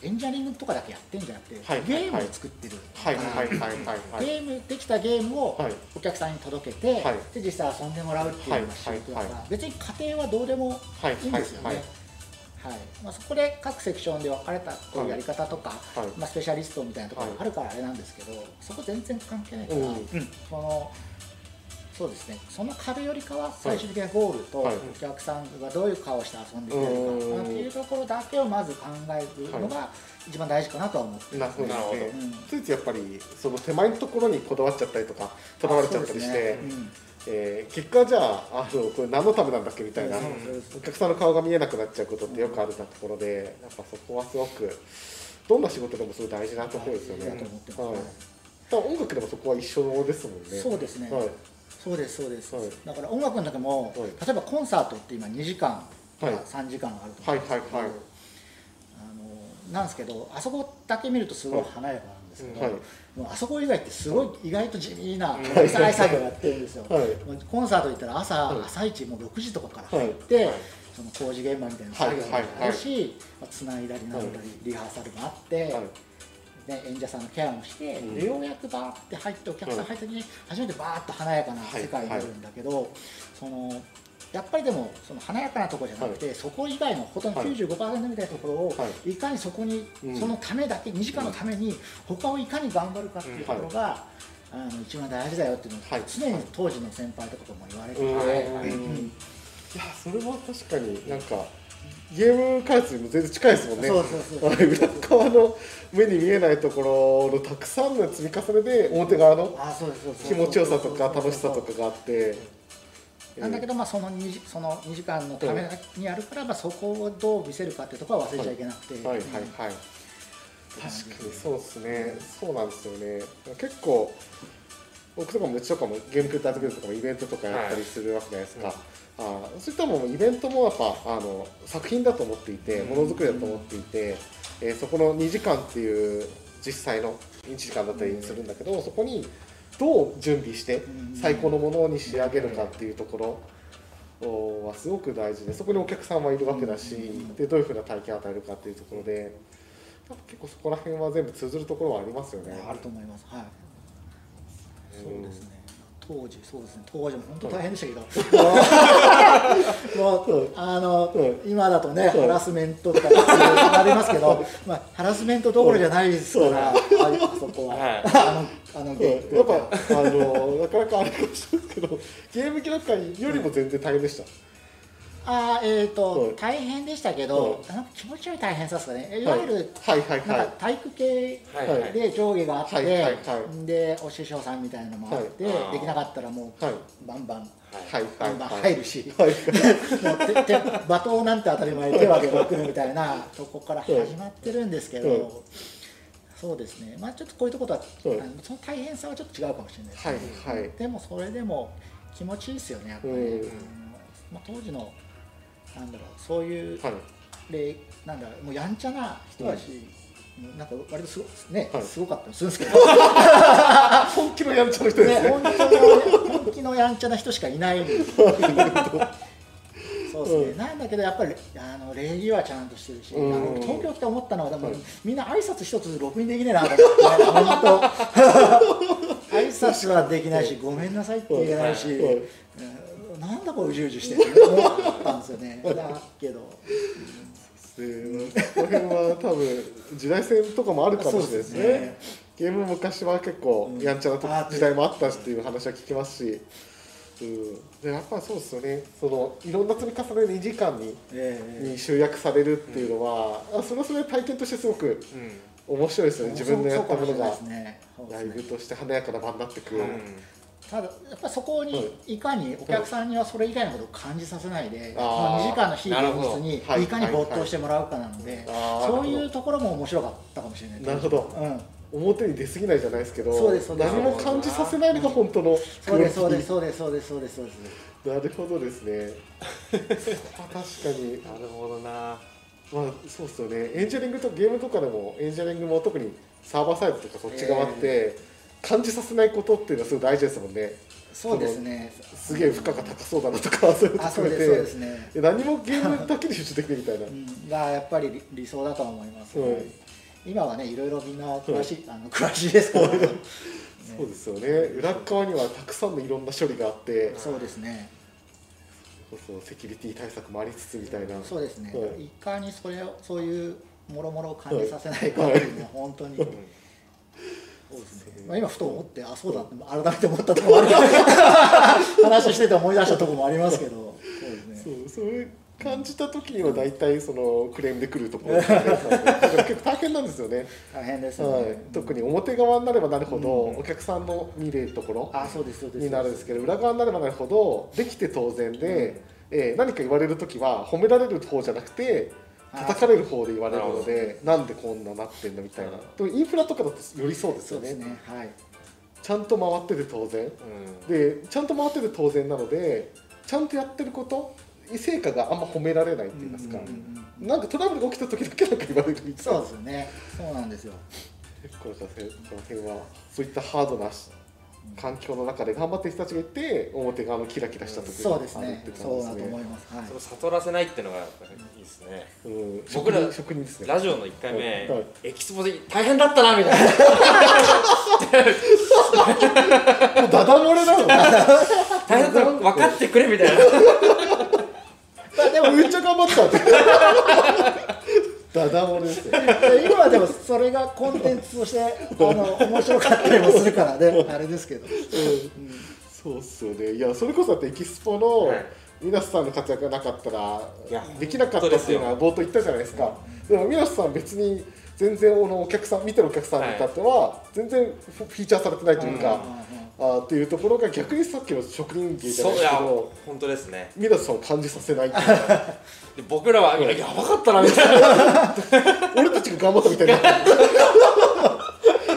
エンジニアリングとかだけやってんじゃなくて、はい。ゲームを作ってる。ゲームできたゲームをはい。お客さんに届けて、はい。で実際遊んでもらうっていうのが仕事だから、はい。はい別に家庭はどうでもはいいいんですよね。はい。はい。まあ、そこで各セクションで分かれたこういうやり方とか、はい。まあ、スペシャリストみたいなところがあるからあれなんですけど、そこ全然関係ないから、うん。うん。そのそうですね。その壁よりかは最終的なゴールとはい。お客さんがどういう顔をして遊んでくれるかうんっていうところだけをまず考えるのが一番大事かなとは思ってます、なるほどなるほど。ねうん。ついついやっぱりその手前のところにこだわっちゃったりとかとらわれちゃったりして、えー結果じゃああのこれ何のためなんだっけみたいな、お客さんの顔が見えなくなっちゃうことってよくあるなところでやっぱそこはすごくどんな仕事でもすごい大事なところですよね、はい。音楽でもそこは一緒ですもんね。そうですね、はいそうですそうです、はい。だから音楽の時も、はい。例えばコンサートって今2時間とかはい。3時間あると思うんですけど、はいはいはい。あのなんですけどあそこだけ見るとすごい華やかなんですけど、はい。もうあそこ以外ってすごい意外と地味なうん小さい作業やってるんですよ、コンサート行ったら朝、はい。朝一もう6時とかから入って、はい。その工事現場みたいな作業もあるし、まあ、つないだりなんだり、リハーサルもあって、はいで演者さんのケアもして、うん。でようやくバーって入ってお客さん入った時に初めてバーッと華やかな世界になるんだけど、そのやっぱりでもその華やかなところじゃなくて、そこ以外のほとんどはい。95%みたいなところを、、はい。かにそこに、うん。そのためだけ2時間のために他をいかに頑張るかっていうところが、あの一番大事だよっていうのを、はい。常に当時の先輩とかとも言われてて、うん。はいうん。いやそれは確かになんかゲーム開発にも全然近いですもんね。そうそうそう。はい裏側の目に見えないところのたくさんの積み重ねで表側の気持ちよさとか楽しさとかがあって。なんだけど、まあ、その 2, 時その2時間のためにやるから、まあ、そこをどう見せるかっていうところは忘れちゃいけなくて、はいはいはい。確かにそうですね。そうなんですよね。結構僕とかもうちとかもゲームクリエイターズグループとかもイベントとかやったりするわけじゃないですか、あーそういったものもイベントもやっぱあの作品だと思っていてものづくりだと思っていて、えーそこの2時間っていう実際の1時間だったりするんだけど、そこにどう準備して最高のものに仕上げるかっていうところおはすごく大事でそこにお客さんはいるわけだし、でどういうふうな体験を与えるかっていうところで結構そこら辺は全部通ずるところはありますよね。あると思います。はい。うん。そうですね当時そうですね当時も本当大変でしたけど。もうあのうん今だとねうんハラスメントとかありますけど、まあ、ハラスメントどころじゃないですから、ああそこは、はい。あのあのうんやっぱあのなかなかあれかもしれないけどゲーム業界よりも全然大変でした。あーえーと、うん大変でしたけど、なんか気持ちよい大変さですかね。い。わゆる、はいはいなんはいか体育系で上下があって、はいはいはでお師匠さんみたいなのもあって、できなかったらもう、はい。バンバン、はい。バン入るし、はい。罵倒なんて当たり前手はくるみたいなとこから始まってるんですけど、うんそうですね。まあちょっとこういうとことは、その大変さはちょっと違うかもしれないですね、はい。はい。でもそれでも気持ちいいですよねやっぱり、うん。うん。まあ、当時のなんだろうそういうはい。でなんだろうもうやんちゃな人だし、なんか割とすごね、はい。すごかったりするんですけど、本気のやんちゃな人ですね。ね、本気の本気のやんちゃな人しかいない。そうですね、うん。なんだけどやっぱりあの礼儀はちゃんとしてるし、うん。あの東京来て思ったのはでも、はい。みんな挨拶一つろくにできねえなと思って 本当。挨拶はできないし、ごめんなさいって言えないし、なんだこれうじうじしてって 思ったんですよね。だけど。でこの辺は多分時代線とかもあるかもしれないですね。ね。ゲームも昔は結構うん。やんちゃな時代もあったしっていう話は聞きますし、うん、でやっぱそうですよね。そのいろんな積み重ね2時間にええに集約されるっていうのは、あそれはそれで体験としてすごくうん。面白いですよね。自分のやったものがライブとして華やかな場になってくる、うんただやっぱそこにいかにお客さんにはそれ以外のことを感じさせないで、あーまあ、2時間の非現実にい。かに没頭してもらうかなので、そういうところも面白かったかもしれないなるほど。うん、表に出過ぎないじゃないですけどそうですそうです。何も感じさせないのが本当のそうですそうですそうですそうですそうですそうです。なるほどですね。確かに。なるほどな。まあそうですよね。エンジニアリングとゲームとかでもエンジニアリングも特にサーバーサイドとかそっち側って、感じさせないことっていうのはすごい大事ですもんね。そうですね。すげえ負荷が高そうだなとかそういうのあそう含めてですそうですね、え何もゲームだけに集中できるみたいな、うん、がやっぱり理理想だとは思います、はい。今はねいろいろみんな詳しい、あの詳しいですから、ね。そうですよね。裏側にはたくさんのいろんな処理があって。そうですね。そうそうセキュリティ対策もありつつみたいな。そうですね、はい。い、かにそれをそういうもろもろを感じさせないかっていうのは本当に、そうですね。まあ、今ふと思ってあそうだって改めて思ったところもあるけど 話してて思い出したところもありますけど。そうですね。そうそういう感じた時には大体そのクレームで来るところだから結構大変なんですよね、大変ですね、はい、特に表側になればなるほど、うん。お客さんの見れるところあそうですそうです。になるんですけど裏側になればなるほどできて当然で、えー何か言われる時は褒められる方じゃなくて叩かれる方で言われるのでなんでこんななってんのみたいな、でもインフラとかだとよりそうですよね。ね。はい。ちゃんと回ってて当然。うん。でちゃんと回ってて当然なのでちゃんとやってること成果があんま褒められないって言いますか、うんなんかトラブルが起きた時だけなんか言われるみたいな。そうですよね。そうなんですよ。結構この辺はそういったハードな環境の中で頑張ってる人たちがいて表側のキラキラした時そうですね。あるってそうだと感じですね思います。はい。それを悟らせないっていうのがいいですね。うん僕ら職人ですね。ラジオの1回目、はい。エキスポで大変だったなみたいな。もうダダ漏れなの大変だった分かってくれみたいな。まあでもめっちゃ頑張ったってダダ漏れですね今はでもそれがコンテンツとしてあの面白かったりもするからね。あれですけど、そうっすよね。いやそれこそだってエキスポのはい。皆さんの活躍がなかったらできなかったっていうのは冒頭言ったじゃないですか。でも皆さん別に全然あのお客さん見てるお客さんに至っては全然フィーチャーされてないというか、あーっていうところが逆にさっきの職人芸じゃないですけど本当ですね。皆さんを感じさせないいで 僕らは、いややばかったなみたいな。俺たちが頑張ったみたいな。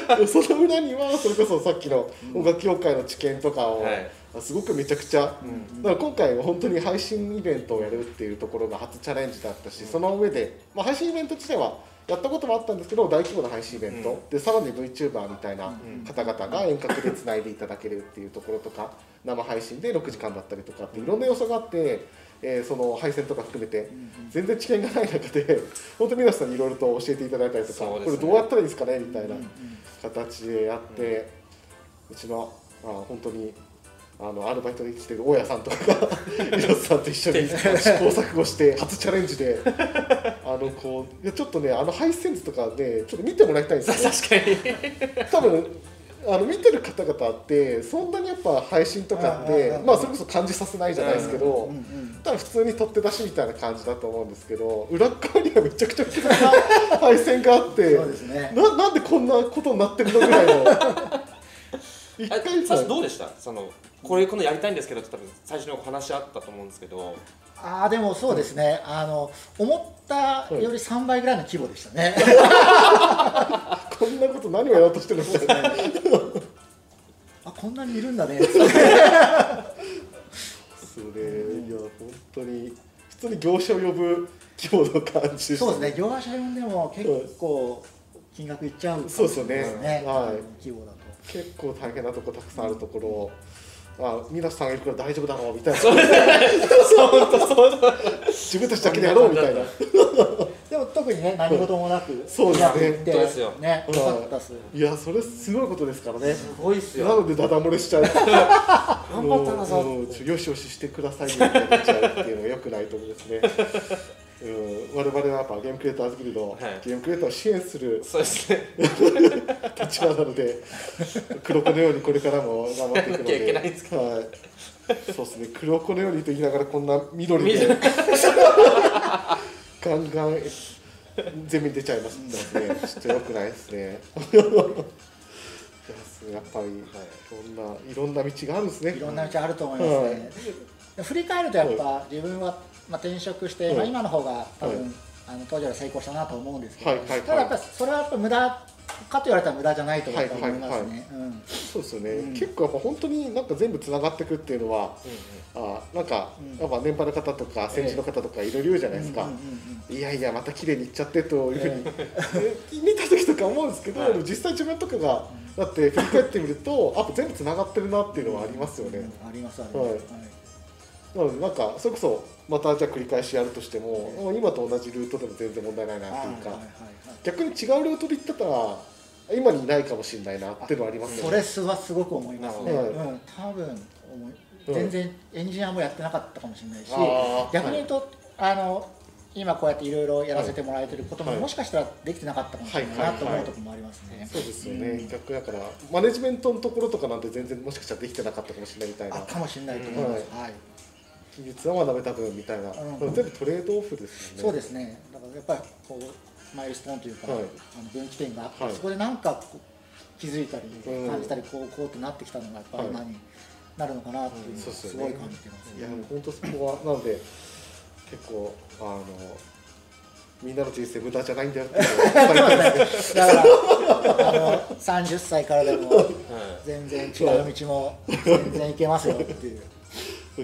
その裏にはそれこそさっきの音楽協会の知見とかを、はい。すごくめちゃくちゃ、だから今回は本当に配信イベントをやるっていうところが初チャレンジだったしその上で、まあ、配信イベント自体はやったこともあったんですけど大規模な配信イベント、うん。でさらに VTuber みたいなうん。方々が遠隔でつないでいただけるっていうところとか生配信で6時間だったりとかっていろんな要素があって、えーその配線とか含めて全然知見がない中で 本当皆さんにいろいろと教えていただいたりとか、ね。これどうやったらいいですかねみたいな形でやって、うちのあ本当にあのアルバイトで来てる大家さんとかが 皆さんと一緒に試行錯誤して初チャレンジであのこういやちょっとねあの配線図とかねちょっと見てもらいたいんですよ。確かに。多分あの見てる方々ってそんなにやっぱ配信とかってまあそれこそ感じさせないじゃないですけど、うんうん多分普通に取って出しみたいな感じだと思うんですけど裏側にはめちゃくちゃ複雑な 配線があってそうですね。ななんでこんなことになってるのぐらいの。一あ回最初どうでした？そのこれこのやりたいんですけどって多分最初にお話あったと思うんですけど。ああでもそうですね、あの思ったより3倍ぐらいの規模でしたね。こんなこと何をやろうとしてるんですかあこんなにいるんだね。それいや本当に普通に業者を呼ぶ規模の感じそうですね、業者呼んでも結構金額いっちゃうそうですよね。はい。規模だと。結構大変なとこたくさんあるところあ皆さんいるから大丈夫だろうみたいな。自分たちだけでやろうみたいな。でも特にね何事もなくそう。ですね。うですよ。ね。いやそれすごいことですからね。すごいっすなよのでダダ漏れしちゃう。頑張ったんだぞもうもうよしよししてくださいみたいになっちゃうっていうのがよくないと思うんですねうん、我々はやっぱゲームクリエイターズギルド、はい。ゲームクリエイターを支援するそうですね。立場なので 黒子のようにこれからも頑張っていくので。はい、そうですね。黒子のようにと言いながらこんな緑で緑。ガンガン全面出ちゃいますねちょっとよくないですね。いややっぱり、い、ろんないろんな道があるんですね。いろんな道あると思いますね。で振り返るとやっぱ自分はまあ転職して、はい。まあ今の方が多はい。分あの当時は成功したなと思うんですけど、はいはいはい。ただやっぱりそれはやっぱ無駄かと言われたら無駄じゃないと思いますね。はいはいはい。うん。そうですよね、うん。結構やっぱ本当になんか全部つながっていくっていうのは、あなんか、うん。やっぱ年配の方とか先人の方とかいろいろ言うじゃないですか、うんうんうんいやいやまた綺麗にいっちゃってというふうに、え見た時とか思うんですけど、はい。実際自分とかがだって振り返ってみるとあ全部つながってるなっていうのはありますよね、うんありますあります。はいなのでなんかそれこそまたじゃあ繰り返しやるとしても、今と同じルートでも全然問題ないなっていうか、はいはいはいはい。逆に違うルートで行ってたら今にいないかもしれないなっていうのはありますよねそれすはすごく思いますね。はい。うん、多分全然エンジニアもやってなかったかもしれないし、逆に言うと、あの今こうやっていろいろやらせてもらえてることも、はい。もしかしたらできてなかったかもしれないなと思うところもありますね。そうですよね、うん逆だからマネジメントのところとかなんて全然もしかしたらできてなかったかもしれないみたいな。あかもしれないと思います。はい。技術は学べた分みたいな、うん。全部トレードオフですよね。そうですね。だからやっぱりこうマイルストーンというか、はい。あの分岐点があって、はい。そこでなんか気づいたりうん。感じたりこうこうってなってきたのがやっぱり今になるのかなっていうすごい感じてます。いや本当そこはなので結構あのみんなの人生無駄じゃないんだよって だからあの30歳からでも はい。全然違う道も全然いけますよっていう。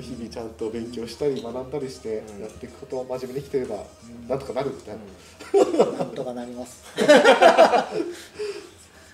日々ちゃんと勉強したり学んだりしてうん。やっていくことを真面目に生きてればん。なんとかなるみたいな、なんとかなります。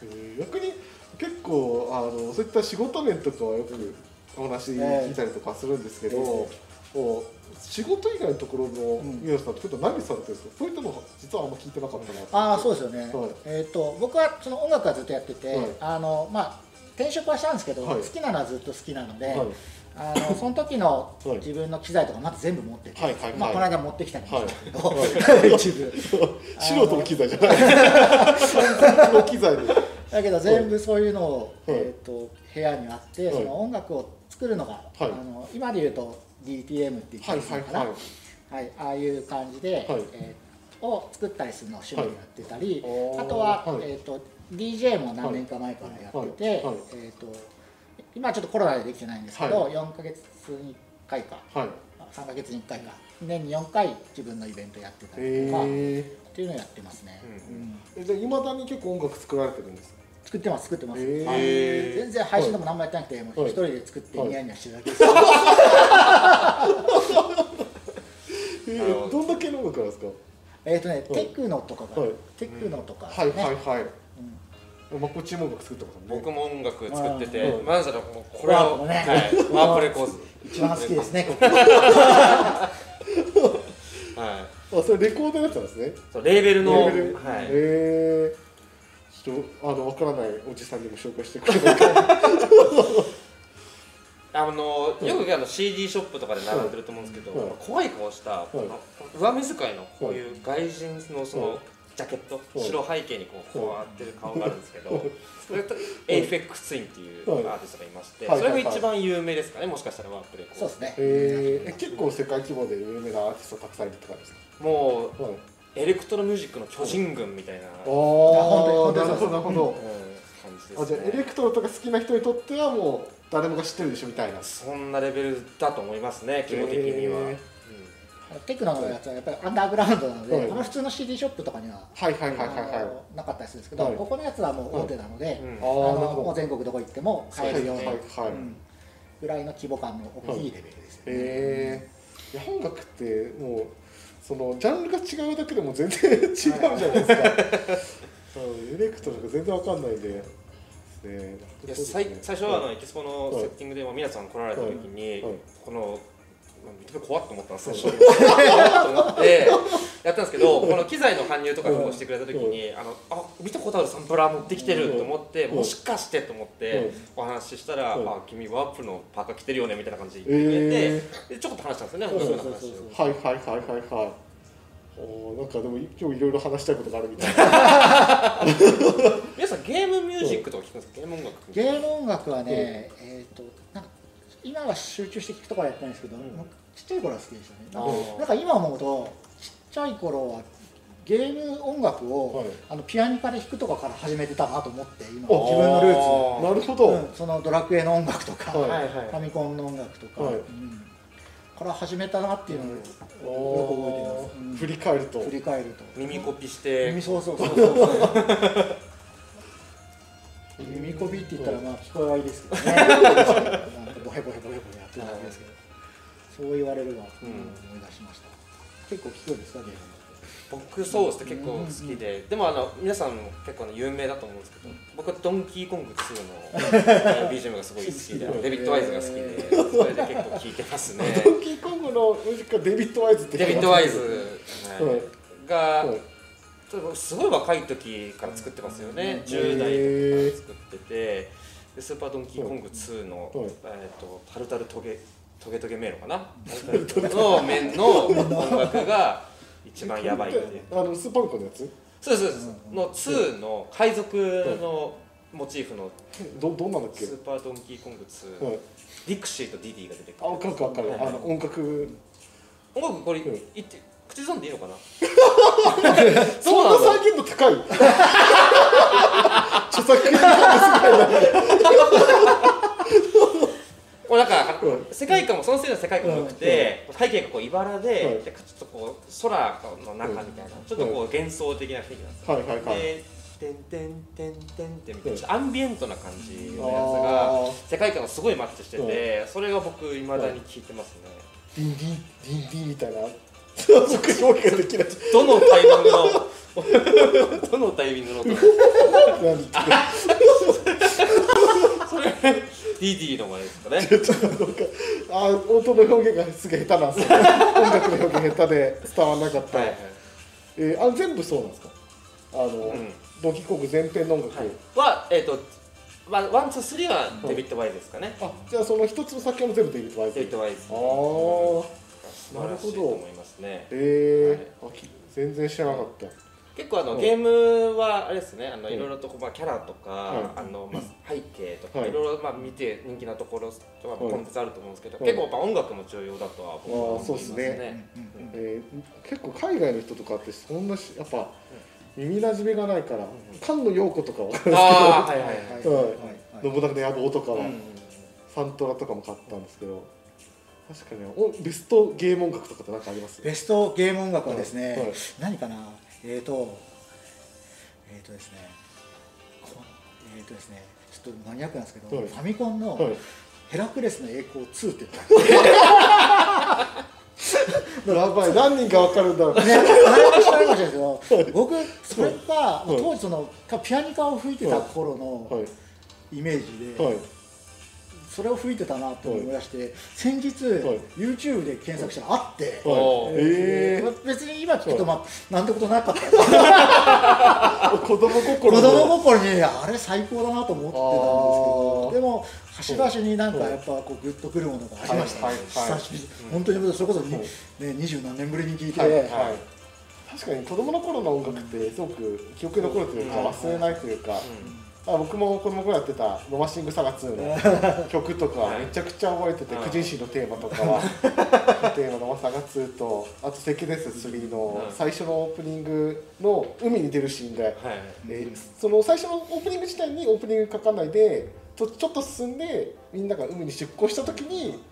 うん逆に結構あのそういった仕事面とかはよくお話聞いたりとかするんですけど、えこう仕事以外のところのん。宮野さんって何されてるんですか？そういったの実はあんま聞いてなかったなとああそうですよね。はい。えっ、と僕はその音楽はずっとやってて、はい。あのまあ転職はしたんですけど、はい。好きなのはずっと好きなので、はいあのその時のはい。自分の機材とかまず全部持ってて、はいはいはい。まあこの間持ってきたりもしたけど、は一部。素人の機材じゃない。の機材で。だけど全部そういうのを、はい。えっ、と部屋にあって、はい。その音楽を作るのが、はい。あの今で言うと DTM って言ったはい。りするのかな。はいはいはい、ああいう感じで、はい。えーを作ったりするのを趣味でやってたり、はい。あとは、はい。えー、と DJ も何年か前からやってて、はい。はい。えー、と今はちょっとコロナでできてないんですけど、は4か月に1回かはい。3か月に1回か年に4回自分のイベントやってたりとか、へっていうのをやってますね、うんうん。えじゃあいまだに結構音楽作られてるんですか？作ってます作ってます、はい。全然配信とか何もやってなくて、も一人で作ってはいニヤニヤしてるだけです、えーど。んだけの音楽なんですか？えっとね、テクノとかが、はい。テクノとか、ね。はいはいはいうんまこっちも音楽作ってますもんね。僕も音楽作っててうん。まずはもうこれをね。はいワープレコーズ。一番好きですね、ここ。はい。あそれレコードのやつなんですね。そうレーベルのはい。えー、ちょっとあのわからないおじさんにも紹介してくれないか。あのよくあの CD ショップとかで並んでると思うんですけど、はい怖い顔した、この上目遣いのこういう外人のそのジャケット、い白背景にこうこうやってる顔があるんですけど、はいそれと AFX ツインっていうはいアーティストがいまして、はいそれが一番有名ですかねもしかしたらワープレコーそうですね、えー、え結構世界規模で有名なアーティストたくさんいるって感じですもうかはい。エレクトロミュージックの巨人軍みたいな、うんあ本当になるほどなるほど、感じですあじゃあエレねクトロとか好きな人にとってはもう誰もが知ってるでしょみたいな。そんなレベルだと思いますね規模的には、テクノのやつはやっぱりアンダーグラウンドなので、はい。あの普通の CD ショップとかには、はいはいはいはいあはのなかったりするんですけど、はい。ここのやつはもう大手なので、ああのもう全国どこ行っても買えるような、ぐらいの規模感の大きいレベルですよね。へえいや音楽ってもうそのジャンルが違うだけでも全然違うじゃないですか、うんエレクトロとか全然わかんないんで。ねいや最最初はあのエキスポのはいセッティングでも皆さん来られた時に、はい。はい。この怖っと思ったんですよ、怖っと思ってやったんですけど この機材の搬入とかこうしてくれた時に、あのあ見たことあるサンプラー持ってきてると思って、うん。もしかしてと思って、うん。お話ししたら、うん。あ君ワープのパーカー着てるよねみたいな感じで言ってくれて、えでちょっと話したんですよね。はいはいはいはいはい。おーなんかでも今日いろいろ話したいことがあるみたいな。皆さんゲームミュージックとか聞くんですか？ゲーム音楽ゲーム音楽はね、えっ、と今は集中して聴くとかはやってないんですけど、ん。ちっちゃい頃は好きでしたね。なんか今思うとちっちゃい頃はゲーム音楽を、はい。あのピアニカで弾くとかから始めてたなと思って今。自分のルーツなるほど、うん、そのドラクエの音楽とか、はい。はいファミコンの音楽とか、はい。うん。から始めたなっていうのをよく覚えてます、うん。振り返ると。振り返ると。耳コピして。耳そうそうそうそう。耳こびって言ったらまあ聞こえはいいですけどね ボヘボヘボヘボヘやってるだけですけどそう言われるわ、うん思い出しました。結構聞くんですかゲーム僕そうですね結構好きで、でもあの皆さんも結構、ね、有名だと思うんですけど僕はドンキーコング2の BGM がすごい好きでデビッド・ワイズが好きでそれで結構聴いてますね。ドンキーコングのミュージックはデビッド・ワイズってデビッド・ワイズ、が、はい。すごい若い時から作ってますよね、10代とかから作っててでスーパードンキーコング2の、はいえー、とタルタルトゲトゲトゲ迷路かな？タルタルの面の音楽が一番やばい あのスーパーミコンのやつ？そうそうです。の2の海賊のモチーフのどどんなんだっけ？スーパードンキーコング2、はい。ディクシーとディディが出てくある分かる分かる、はいあの音楽。音楽これうん。言って口ずんでいいのかな？そんな再現度高い？著作権これなんか、うん。世界観もそのせいの世界観も良くて、背景がこう茨で,、ちょっとこう空の中みたいな、ちょっとこう幻想的な雰囲気なんですよ、はいはいはい。で「てんてんてんてんてん」みたいなちょっとアンビエントな感じのあやつが世界観がすごいマッチしてて、それが僕いまだに聴いてますね、ディンディンディンディンみたいな僕表現できないどのタイミングのどのタイミングの音なんディディの前ですかねちょっとあ音の表現がすげえ下手なんですよ音楽の表現下手で伝わらなかった、はいはいえーあ全部そうなんですかあの、んドキコグ全編の音楽、はえっ、とワンワンツースリーはデビッド・ワイズですかね、あじゃあその一つの作品も全部デビッド・ワイズデビッド・ワイズあー素晴らしいと思いますね。えーあき全然知らなかった、結構あのうん。ゲームはあれですね。あのうん。いろいろとこうまあキャラとか、はい。あのまあ背景とか、はい。い、ろいろまあ見て人気なところとかはい。コンテンツあると思うんですけど、はい。結構やっぱ音楽も重要だとは僕は思いますあーそうっすね。ね。えー結構海外の人とかってそんなしやっぱ耳なじみがないから、ん菅野陽子とかは分かるんああはいはいはい。ですけど、はい信長の野望とかは、うん。サントラとかも買ったんですけど確かにおベストゲーム音楽とかって何かあります？ベストゲーム音楽はですね、はい。はい。何かな？えーとえーとですねこえーとですねちょっとマニアックなんですけど、はい。ファミコンのはい。ヘラクレスの栄光2って言った やばい。何人か分かるんだろう。ね、誰も知らないかもしれないですけど、僕、それが、はい。当時その、ピアニカを吹いてた頃のはい。イメージで、はいそれを吹いてたなと思い出して、先日、YouTube で検索したらあって、えー別に今聞くと、まあ、なんてことなかった。子供心子供心にあれ最高だなと思ってたんですけどでも端々になんかやっぱこうグッとくるものがありましたね、久しぶり。本当にそれこそ二十何年ぶりに聞いて、はい。はい。確かに子供の頃の音楽ってすごく記憶に残るというかうん。忘れないというか、あ僕も子供の頃やってた「ロマシングサガ2」の 曲とかめちゃくちゃ覚えててうん「九人神」のテーマとかは テーマの「ロマサガ2」とあと「関です3」のうん。最初のオープニングの海に出るシーンで、はい。えーその最初のオープニング自体にオープニングかかんないでとちょっと進んでみんなが海に出港した時に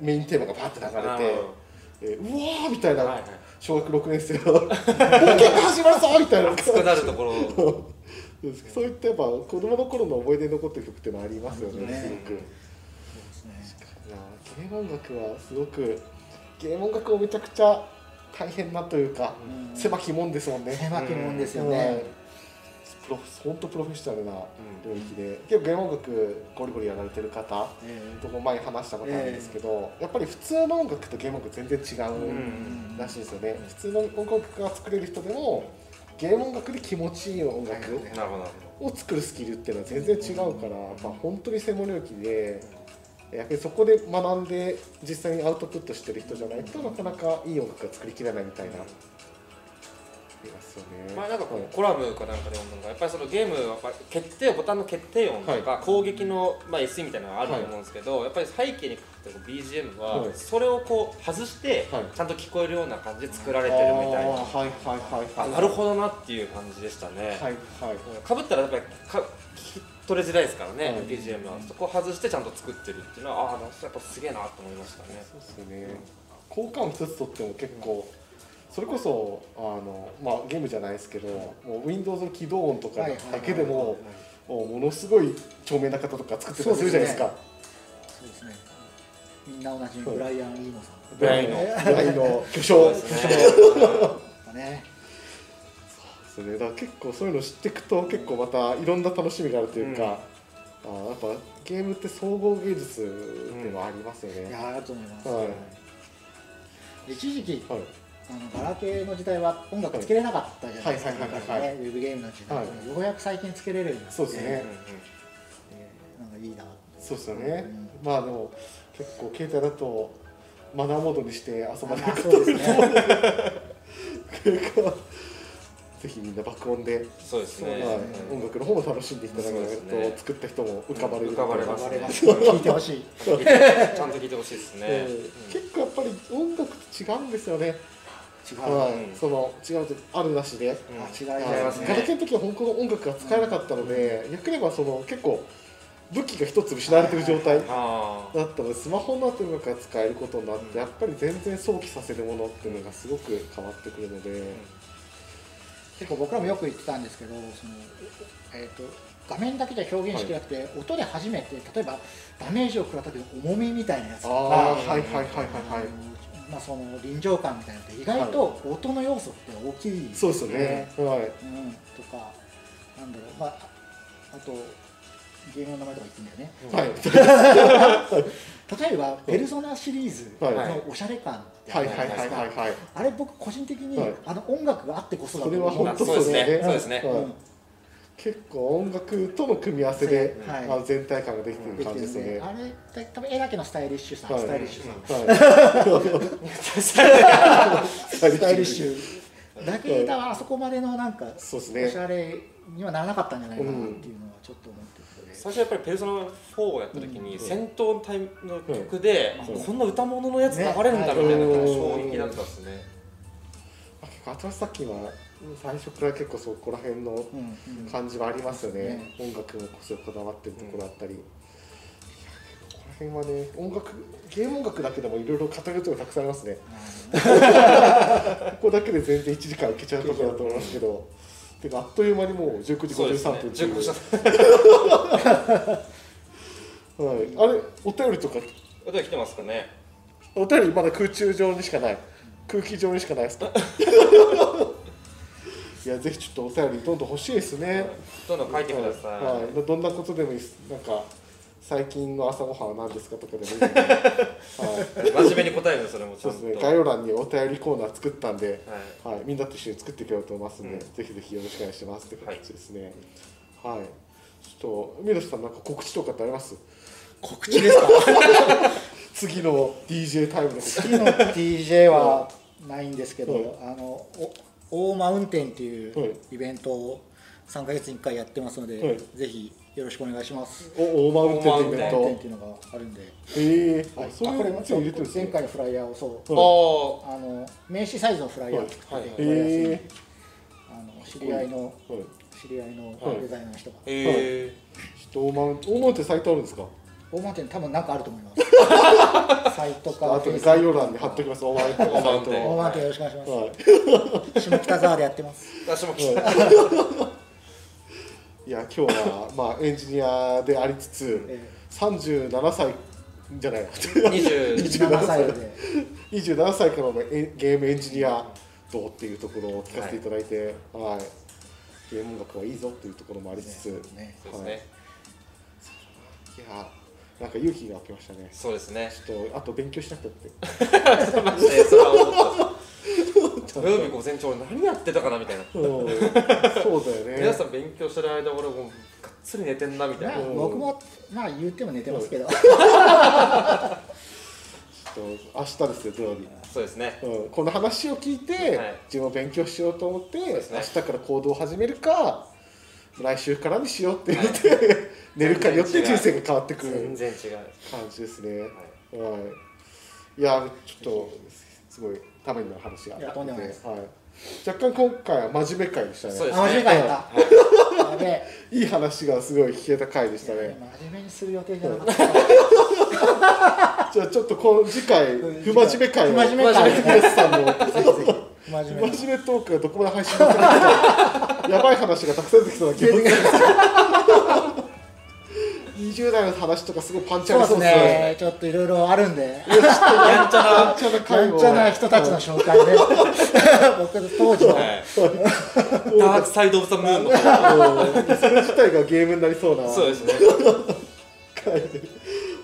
メインテーマがバーって流れて。ええーうわーみたいな、小学6年生の冒険が始まるぞみたいな。熱くなるところ そういったやっぱ子供の頃の思い出に残ってる曲っていうのはありますよねね。すごく。いそうですね。やゲーム音楽はすごくゲーム音楽もめちゃくちゃ大変なというか、うん。狭き門ですもんね。狭き門ですよはいね、プロ本当プロフェッショナルな領域で、結構ゲーム音楽ゴリゴリやられてる方えとも前に話したことあるんですけど、やっぱり普通の音楽とゲーム音楽全然違えうらしいですよね、普通の音楽が作れる人でもゲーム音楽で気持ちいい音楽を作るスキルっていうのは全然違うから、やっぱ本当に専門領域でやっぱりそこで学んで実際にアウトプットしてる人じゃないとなかなかいい音楽が作りきれないみたいな。ますよね。ど前なんかこはいうコラムかなんかで読んだのがやっぱりそのゲームはやっぱり決定ボタンの決定音とか攻撃のまあ SE みたいなのがあると思うんですけどやっぱり背景にってる BGM ははいそれをこう外してはいちゃんと聞こえるような感じで作られてるみたいなはいはいはいはい。あなるほどなっていう感じでしたね、はいはい。かぶったらやっぱりか聞き取れづらいですからね、はい BGM はそこを外してちゃんと作ってるっていうのはああやっぱすげえなと思いましたねそうですよね。効果音一つとっても結構。それこそあの、まあ、ゲームじゃないですけど、もう Windows の起動音とかだけでも、ものすごい著名な方とか作ってたりするじゃないですか。みんな同じ。ブライアン・イーノさん。ブライの、ねブライの巨匠。そうですね。そうですね。だから結構そういうの知っていくと、結構またいろんな楽しみがあるというか。うん。あーやっぱゲームって総合芸術っていうのはありますよね。いやありがとうございます、はい。一時期はい。あのガラケーの時代は音楽つけれなかったじゃないですか、はい。はい。はい。はい。昔ねウェブゲームの時代、はい。ようやく最近つけれるようになって。そうですね。なんかいいなそうですよね。まあでも結構携帯だとマナーモードにして遊ばない方あそうですね。ぜひみんな爆音で、そうですね、はいうん音楽の方も楽しんでいただけるそうですねと作った人も浮かばれる浮かばれますね。聞いてほしい。ちゃんと聞いてほしいですね、うん結構やっぱり音楽と違うんですよね。違う、はいうん。その違うとあるなしで。うん。あ違いはいますね。ガラケーの時は本当の音楽が使えなかったので、逆に言えばその結構武器が一つ失われてる状態。あだったのでスマホになってるのが使えることになって、うん。やっぱり全然想起させるものっていうのがすごく変わってくるので、結構僕らもよく言ってたんですけどその、えー、と画面だけじゃ表現しきれなくて、音で初めて例えばダメージを食らった時の重みみたいなやつとかああはいはいはいはいはい。まあ、その臨場感みたいなのって意外と音の要素って大きいそうですよね、はい。うん、とかなんだろう。まああとゲームの名前とか言ってんだよね、はい。例えば「ペルソナ」シリーズのはい。おしゃれ感ってあはいはいるじゃないですか。はいあれ僕個人的に、はい。あの音楽があってこそだとそれは思うん本当そうですね。ねそうですね。結構音楽との組み合わせで、はい。全体感ができてる感じですよね。であれ多分絵だけのスタイリッシュさ、はい。スタイリッシュさ、はい。スタイリッシュ。だけだあそこまでのなんかそうですおしねゃれにはならなかったんじゃないかなっていうのはちょっと思って最初やっぱり「ペルソナ4」をやった時に戦闘のタイムの曲で、こんな歌物のやつ流れるんだみたいな衝撃だったですね、あ結構新さっきは最初から結構そこら辺の感じはありますよね。ね、音楽もこそこだわってるところあったり、いやここら辺はね音楽ゲーム音楽だけでもいろいろ語るところたくさんありますね。ここだけで全然1時間いけちゃうところだと思いますけどてかあっという間にもう19時そうですね。53分っていう19時はい、あれお便りとか。お便り来てますかね？お便りまだ空中上にしかない。空気上にしかないですか？いやぜひちょっとお便りどんどん欲しいですね。どんどん書いてください。はい、どんなことでもいいです。なんか最近の朝ごはんは何ですかとかでもいいので、はい、真面目に答えるのそれもちそうですね。概要欄にお便りコーナー作ったんで、はい。はい、みんなと一緒に作っていけようと思いますので、うん。ぜひぜひよろしくお願いしますって形ですね。はい、ちょっとミロさんなんか告知とかってあります？告知ですか？次の DJ タイムの告知。次の DJ はないんですけど、はい。あのお大マウンテンっていはい。うイベントを3ヶ月に1回やってますので、はい。ぜひよろしくお願いします。お大マウンテンってイベントっていうのがあるんで、ええはい、そういうあこれもの入れてるん前回のフライヤーをそう、ああの名刺サイズのフライヤーを作ってて、はい。えあの知り合いのはい。知り合いのはい。デザイナーの人が、ーへえちょっと大マウンテン大マウンテンサイトあるんですか？大マウンテン多分なんかあると思います。サイトかあとで概要欄に貼っておきます。大マウンテン。のサイト大をマウンテンよろしくお願いします、はい。下北沢でやってます。私も来た いや今日はまあエンジニアでありつつえ37歳じゃない20 27歳で。27歳。からのエゲームエンジニアどうっていうところを聞かせていただいて、はい。ゲーム音楽はいいぞっていうところもありつつ、ねそうですね、い。やなんか勇気が湧きましたね。そうですね。ちょっとあと勉強しなきゃって。マジでそれは思った土曜日午前中俺何やってたかなみたいな。うん。そうだよね。皆さん勉強してる間俺もうがっつり寝てんなみたいな。まあ僕もまあ言っても寝てますけど、ちょっと明日ですよ土曜日、そうですね。うん、この話を聞いて、はい。自分も勉強しようと思って、ね。明日から行動を始めるか来週からにしようって言って、寝るかによって人生が変わってくる。全然違う。感じですね、はい。いやちょっとすごいためになる話があって。はい、若干今回は真面目回でしたね。そうですあ真面目かやった、はい。いい話がすごい聞けた回でしたね。真面目にする予定じゃなかった。じゃあちょっとこの次回不真面目回を不真面目回皆さんのぜひぜひ真面目な真面目トークがどこまで配信されるかやばい話がたくさん出てきそうな気がする20代の話とかすごいパンチあそうですりそうですね。ねちょっといろいろあるんで。やんちゃな。人たちの紹介で。僕の当時の、な、はい、ダークサイド・オブ・ザ・ムーンのそれ自体がゲームになりそうな。そうですね。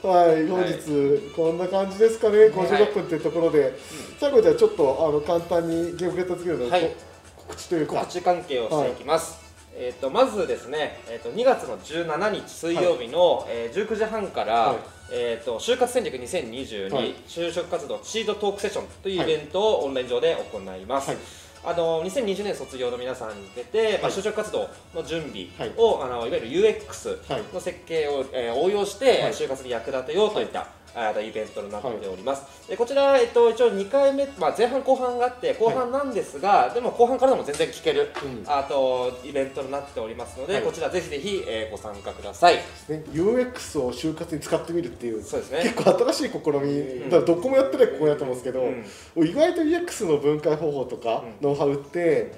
はい。本日こんな感じですかね。56分っていうところで。最後じゃあちょっとあの簡単にゲームゲットつけるのはい。告知というか。告知関係をしていきます、えー、とまずですね、えー、と2月の17日水曜日の、えー19時半から、はい。えー、と就活戦略2022、はい。就職活動シードトークセッションというイベントをオンライン上で行います、はい。あの2020年卒業の皆さんに向けて、まあ、はい就職活動の準備はい。を、あのいわゆる UX はい。の設計を、えー応用して、はい。就活に役立てようといった、あイベントになっております、でこちら、えっと、一応2回目、まあ、前半後半があって後半なんですが、でも後半からでも全然聞ける、うん。あとイベントになっておりますので、はい。こちらぜひぜひ、えーご参加ください。ね UX を就活に使ってみるっていうそうですね。結構新しい試み、だからどこもやってないここやと思うんですけど、意外と UX の分解方法とか、うノウハウって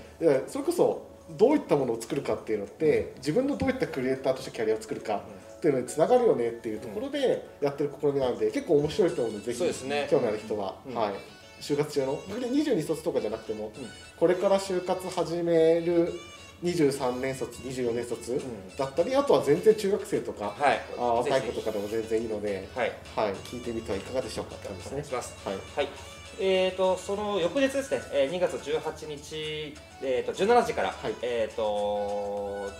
それこそどういったものを作るかっていうのって自分のどういったクリエイターとしてキャリアを作るかっていうのにつながるよねっていうところでやってる試みなので結構面白いと思うのでぜひね。興味ある人は、うん。はい、就活中の？22卒とかじゃなくても、これから就活始める23年卒24年卒だったりあとは全然中学生とか、はい。あ若い子とかでも全然いいので、はい。はい、聞いてみてはいかがでしょうかって感じですね。お願い。します。はい。はい。えー、とその翌日ですね、えー2月18日、えー、と17時から、はい。えー、と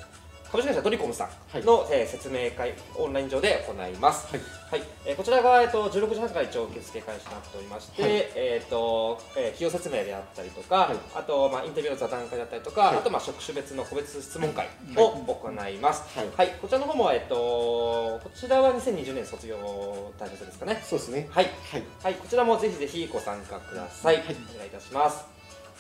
株式会社ドリコムさんの、えー説明会オンライン上で行います、はい。はい。えーこちらが、えー、と16時半から一応受付開始となっておりまして、はい。えーとえー企業説明であったりとか、はい。あと、まあ、インタビューの座談会だったりとか、はい。あと、まあ、職種別の個別質問会を行います、はい。はい。こちらの方も、えー、とこちらは2020年卒業対象ですかね。そうですね。はい。はい。はい、こちらもぜひぜひご参加ください。はい。お願いいたします。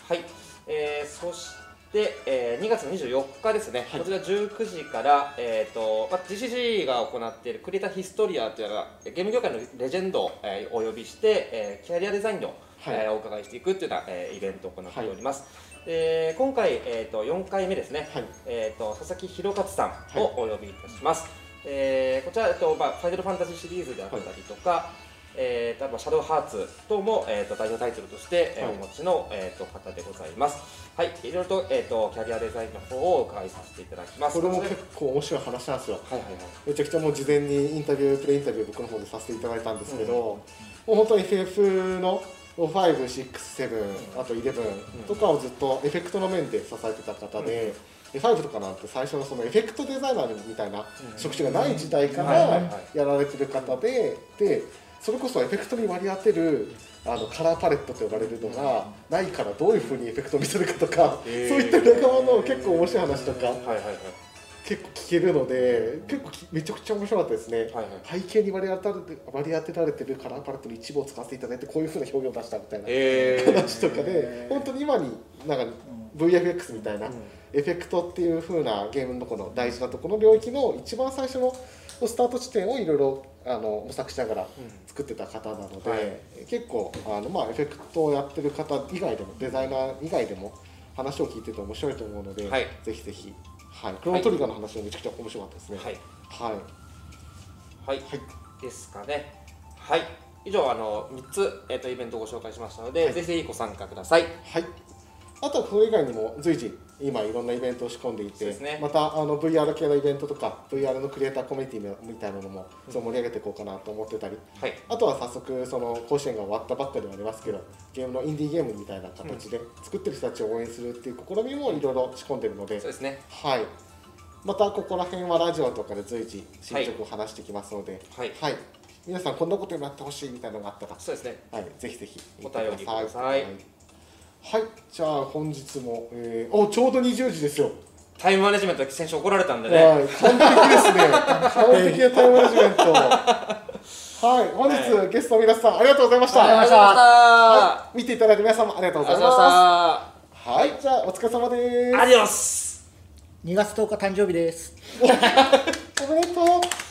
はい、えー、そして、えー、2月24日ですね、はい。こちら19時から、えーとまあ、GCG が行っているクリエイターヒストリアというのがゲーム業界のレジェンドを、えーお呼びして、えーキャリアデザインの、はい。えーお伺いしていくというような、えーイベントを行っております。で今回、えー、と4回目ですね、はい。えー、と佐々木弘勝さんをお呼びいたします、えーこちら、えっとまあ、ファイナルファンタジーシリーズであったりとか、えーとシャドウハーツ等も、えー、と代表タイトルとして、えーはい。お持ちの、えー、と方でございますはいいろいろと,、えー、とキャリアデザインの方をお伺いさせていただきます。これもそ結構面白い話なんですよ。はいはいはい。めちゃくちゃもう事前にインタビュー、プレインタビュー僕の方でさせていただいたんですけど、もう本当に FF の5、6、7、あと11とかをずっとエフェクトの面で支えてた方で、で5とかなんて最初のそのエフェクトデザイナーみたいな職種がない時代からやられてる方で、でそれこそエフェクトに割り当てるあのカラーパレットと呼ばれるのがないからどういうふうにエフェクトを見せるかとか、へー。そういった仲間の結構面白い話とかはいはいはい。結構聞けるので結構きめちゃくちゃ面白かったですね、はいはい。背景に割り当て割り当てられてるカラーパレットの一部を使わせていただいてこういうふうな表現を出したみたいなえー。話とかで本当に今になんか VFX みたいなエフェクトっていう風なゲームのこの大事なところの領域の一番最初のスタート地点をいろいろあの模索しながら作ってた方なので、はい、結構あの、まあ、エフェクトをやってる方以外でもデザイナー以外でも話を聞いてて面白いと思うので、はい、ぜひぜひ、はい、クロノトリガーの話もめちゃくちゃ面白かったですね。はい、はい。ですかね。はい。以上あの3つ、えーと、イベントをご紹介しましたので、はい、ぜひぜひご参加ください。はいあとはそれ以外にも随時今いろんなイベントを仕込んでいて、ね、またあの VR 系のイベントとか VR のクリエイターコミュニティみたいなのもそ盛り上げていこうかなと思ってたり、はい、あとは早速その甲子園が終わったばっかではありますけどゲームのインディーゲームみたいな形で作ってる人たちを応援するっていう試みもいろいろ仕込んでるので。そうですね。はい。またここら辺はラジオとかで随時進捗を話してきますので、はい、はい、皆さんこんなことになってほしいみたいなのがあったらそうですね、はい、ぜひぜひお便りください、はいはいじゃあ本日も、えー、おちょうど20時ですよ。タイムマネジメント先週怒られたんでね、はい、完璧ですね。完璧なタイムマネジメント。はい本日、はい、ゲストの皆さんありがとうございました。ありがとうございました、はい、見ていただいた皆さんもありがとうございます。はいじゃあお疲れ様です。アディオス2月10日誕生日です。おめでとう